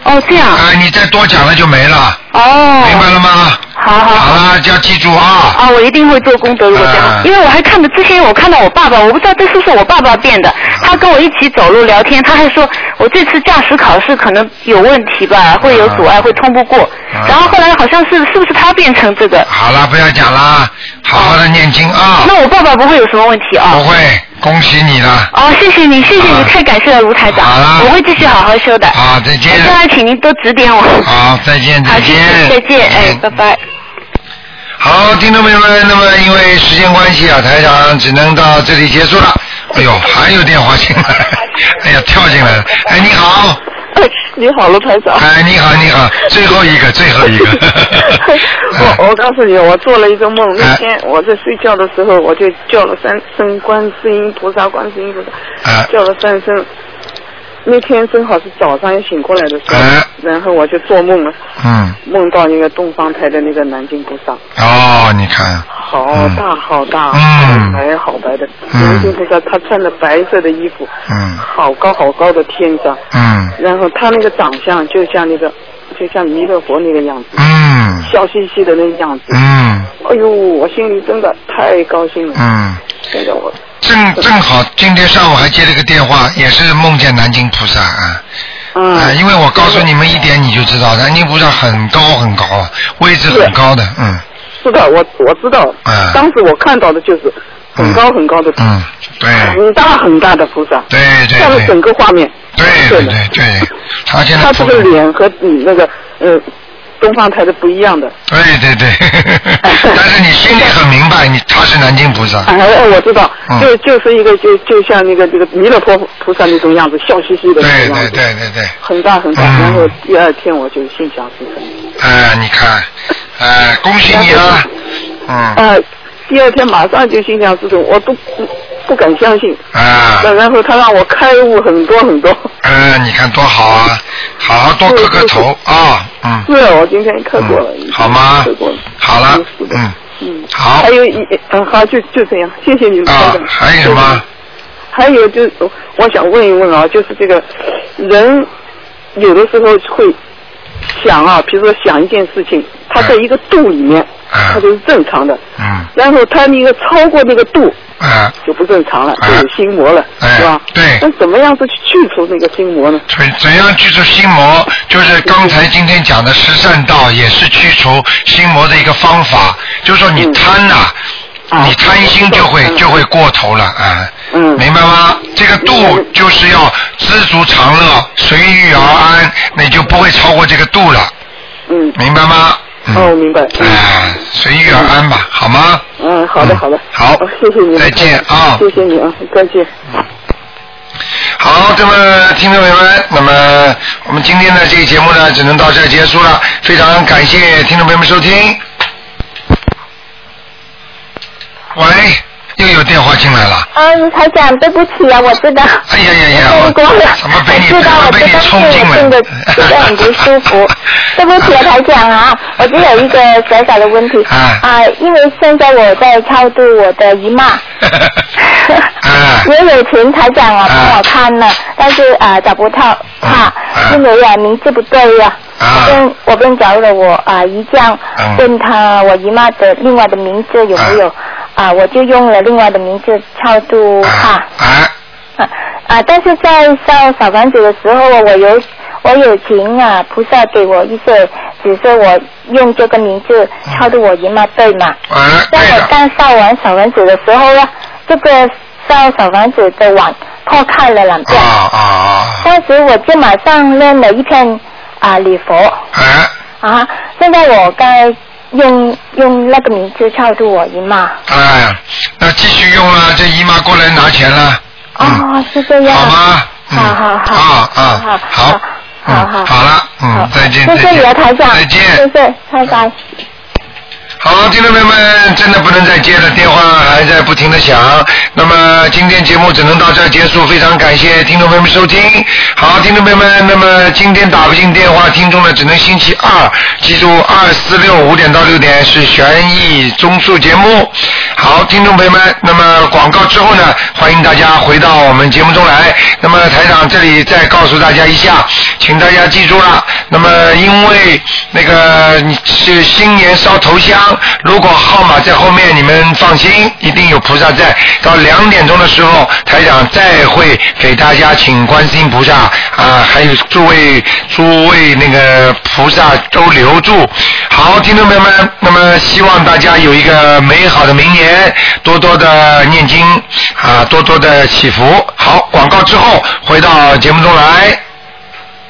[SPEAKER 11] 哦，这样。
[SPEAKER 2] 啊，你再多讲了就没了。
[SPEAKER 11] 哦。
[SPEAKER 2] 明白了吗？
[SPEAKER 11] 好好
[SPEAKER 2] 好了，就要记住啊。
[SPEAKER 11] 啊，我一定会做功德，如果这样，因为我还看着之前我看到我爸爸，我不知道这是不是我爸爸变的，他跟我一起走路聊天，他还说我这次驾驶考试可能有问题吧，会有阻碍，会通不过。然后后来好像是是不是他变成这个？
[SPEAKER 2] 好了，不要讲了，好好的念经啊。
[SPEAKER 11] 那我爸爸不会有什么问题啊？
[SPEAKER 2] 不会，恭喜你了。
[SPEAKER 11] 哦，谢谢你，谢谢你，太感谢了，卢台长。
[SPEAKER 2] 好了
[SPEAKER 11] 我会继续好好修的。
[SPEAKER 2] 好，再见。
[SPEAKER 11] 将来请您多指点我。
[SPEAKER 2] 好，再见，再
[SPEAKER 11] 好，谢
[SPEAKER 2] 见。
[SPEAKER 11] 再见，哎，拜拜。
[SPEAKER 2] 好，听众朋友们，那么因为时间关系啊，台长只能到这里结束了。哎呦，还有电话进来，哎呀，跳进来了。哎，你好，
[SPEAKER 12] 你好，卢台长。
[SPEAKER 2] 哎，你好，你好，最后一个，最后一个。
[SPEAKER 12] 我我告诉你，我做了一个梦，
[SPEAKER 2] 哎
[SPEAKER 12] 那天我在睡觉的时候，我就叫了三声观世音菩萨，观世音菩萨，叫了三声。那天正好是早上醒过来的时候，然后我就做梦了，
[SPEAKER 2] 嗯，
[SPEAKER 12] 梦到那个东方台的那个南京菩萨，
[SPEAKER 2] 哦，你看，
[SPEAKER 12] 好大好大，
[SPEAKER 2] 嗯。
[SPEAKER 12] 好白好白的。
[SPEAKER 2] 嗯。
[SPEAKER 12] 南京菩萨，他穿着白色的衣服，
[SPEAKER 2] 嗯。
[SPEAKER 12] 好高好高的天上，
[SPEAKER 2] 嗯。
[SPEAKER 12] 然后他那个长相就像那个，就像弥勒佛那个样子，
[SPEAKER 2] 嗯。
[SPEAKER 12] 笑嘻嘻的那个样子。
[SPEAKER 2] 嗯。
[SPEAKER 12] 哎呦，我心里真的太高兴了。
[SPEAKER 2] 嗯，正正好今天上午还接了个电话，也是梦见南京菩萨啊。
[SPEAKER 12] 嗯。
[SPEAKER 2] 啊，因为我告诉你们一点，你就知道南京菩萨很高很高啊，位置很高的，嗯。
[SPEAKER 12] 是的，我我知道，
[SPEAKER 2] 啊。
[SPEAKER 12] 当时我看到的就是很高很高的，
[SPEAKER 2] 嗯，对。
[SPEAKER 12] 很大很大的菩萨，
[SPEAKER 2] 对对
[SPEAKER 12] 占了整个画面。
[SPEAKER 2] 对对对对，他现在
[SPEAKER 12] 他这个脸和你那个呃东方台的不一样的。
[SPEAKER 2] 对对对，但是你心里很明白，你他是南京菩萨。
[SPEAKER 12] 哎，哎我知道，
[SPEAKER 2] 嗯
[SPEAKER 12] 就就是一个就就像那个这个弥勒佛菩萨那种样子，笑嘻嘻的那
[SPEAKER 2] 对对
[SPEAKER 12] 种样子，
[SPEAKER 2] 对对对，
[SPEAKER 12] 很大很大。
[SPEAKER 2] 嗯
[SPEAKER 12] 然后第二天我就心想事成。
[SPEAKER 2] 哎，你看，哎，恭喜你啊，嗯，
[SPEAKER 12] 呃，第二天马上就心想事成，我都不不敢相信。
[SPEAKER 2] 啊，
[SPEAKER 12] 然后他让我开悟很多很多。
[SPEAKER 2] 嗯，你看多好啊，好好多磕磕头啊，嗯，
[SPEAKER 12] 是，我今天磕过了。
[SPEAKER 2] 好吗
[SPEAKER 12] 磕过了。
[SPEAKER 2] 好了，嗯，
[SPEAKER 12] 嗯，
[SPEAKER 2] 好
[SPEAKER 12] 还有一，嗯，好，就就这样，谢谢你们。
[SPEAKER 2] 啊，还有什么？
[SPEAKER 12] 还有就是，我想问一问啊，就是这个人有的时候会想啊，比如说想一件事情，它在一个度里面，它就是正常的，
[SPEAKER 2] 嗯，
[SPEAKER 12] 然后它那个超过那个度，
[SPEAKER 2] 啊，
[SPEAKER 12] 就不正常了，就有心魔了，
[SPEAKER 2] 哎
[SPEAKER 12] 是吧？
[SPEAKER 2] 对
[SPEAKER 12] 那怎么样子去去除那个心魔呢？
[SPEAKER 2] 怎怎样去除心魔？就是刚才今天讲的十善道，也是去除心魔的一个方法。就是说你贪呐、你贪心就会就会过头了啊。
[SPEAKER 12] 嗯。
[SPEAKER 2] 明白吗？这个度就是要知足常乐，随遇而安，那就不会超过这个度了。
[SPEAKER 12] 嗯。
[SPEAKER 2] 明白吗？
[SPEAKER 12] 哦，明白。
[SPEAKER 2] 哎，随遇而安吧，好吗？
[SPEAKER 12] 嗯，好的，好的。
[SPEAKER 2] 好，
[SPEAKER 12] 谢谢你。
[SPEAKER 2] 再见啊
[SPEAKER 12] 谢谢你啊，再见。
[SPEAKER 2] 好，这么听众朋友们，那么我们今天的这个节目呢，只能到这儿结束了。非常感谢听众朋友们收听。喂，又有电话进来了。
[SPEAKER 13] 嗯，台长，对不起啊，我知道。
[SPEAKER 2] 哎呀呀呀！
[SPEAKER 13] 我过了，
[SPEAKER 2] 怎么被你
[SPEAKER 13] 我知道，我
[SPEAKER 2] 被你
[SPEAKER 13] 知道
[SPEAKER 2] 冲进来
[SPEAKER 13] 是真的觉得很不舒服。对不起啊，台长啊，我只有一个小小的问题啊，因为现在我在超度我的姨妈，也有请台长啊帮我看了，但是啊找不到她，因为啊名字不对呀。我跟我便找了我啊姨丈，问他我姨妈的另外的名字有没有啊，我就用了另外的名字超度哈。啊啊！但是在烧小房子的时候，我有我有请啊菩萨给我一些只是，我用这个名字超度我姨妈，对吗？在我刚烧完小房子的时候呢，这个烧小房子的碗破开了两边。啊啊啊。当时我就马上念了一篇啊礼佛。啊啊！现在我该用用那个名字叫住我姨妈。
[SPEAKER 2] 哎呀，那继续用啊，这姨妈过来拿钱了。
[SPEAKER 13] 哦，是这样。
[SPEAKER 2] 好吗？
[SPEAKER 13] 好好好。
[SPEAKER 2] 啊啊，
[SPEAKER 13] 好
[SPEAKER 2] 好，
[SPEAKER 13] 好好。
[SPEAKER 2] 好了，嗯，再见，再见，
[SPEAKER 13] 台长。
[SPEAKER 2] 再见。
[SPEAKER 13] 谢谢，拜拜。
[SPEAKER 2] 好，听众朋友们，真的不能再接了，电话还在不停的响。那么今天节目只能到这儿结束，非常感谢听众朋友们收听。好，听众朋友们，那么今天打不进电话，听众呢只能星期二，记住二四六五点到六点是悬疑综述节目。好，听众朋友们，那么广告之后呢，欢迎大家回到我们节目中来。那么台长这里再告诉大家一下，请大家记住了。那么因为那个是新年烧头香，如果号码在后面，你们放心，一定有菩萨在。到两点钟的时候，台长再会给大家请观世音菩萨啊，还有诸位诸位那个菩萨都留住。好，听众朋友们，那么希望大家有一个美好的明年，多多的念经啊，多多的祈福。好，广告之后回到节目中来。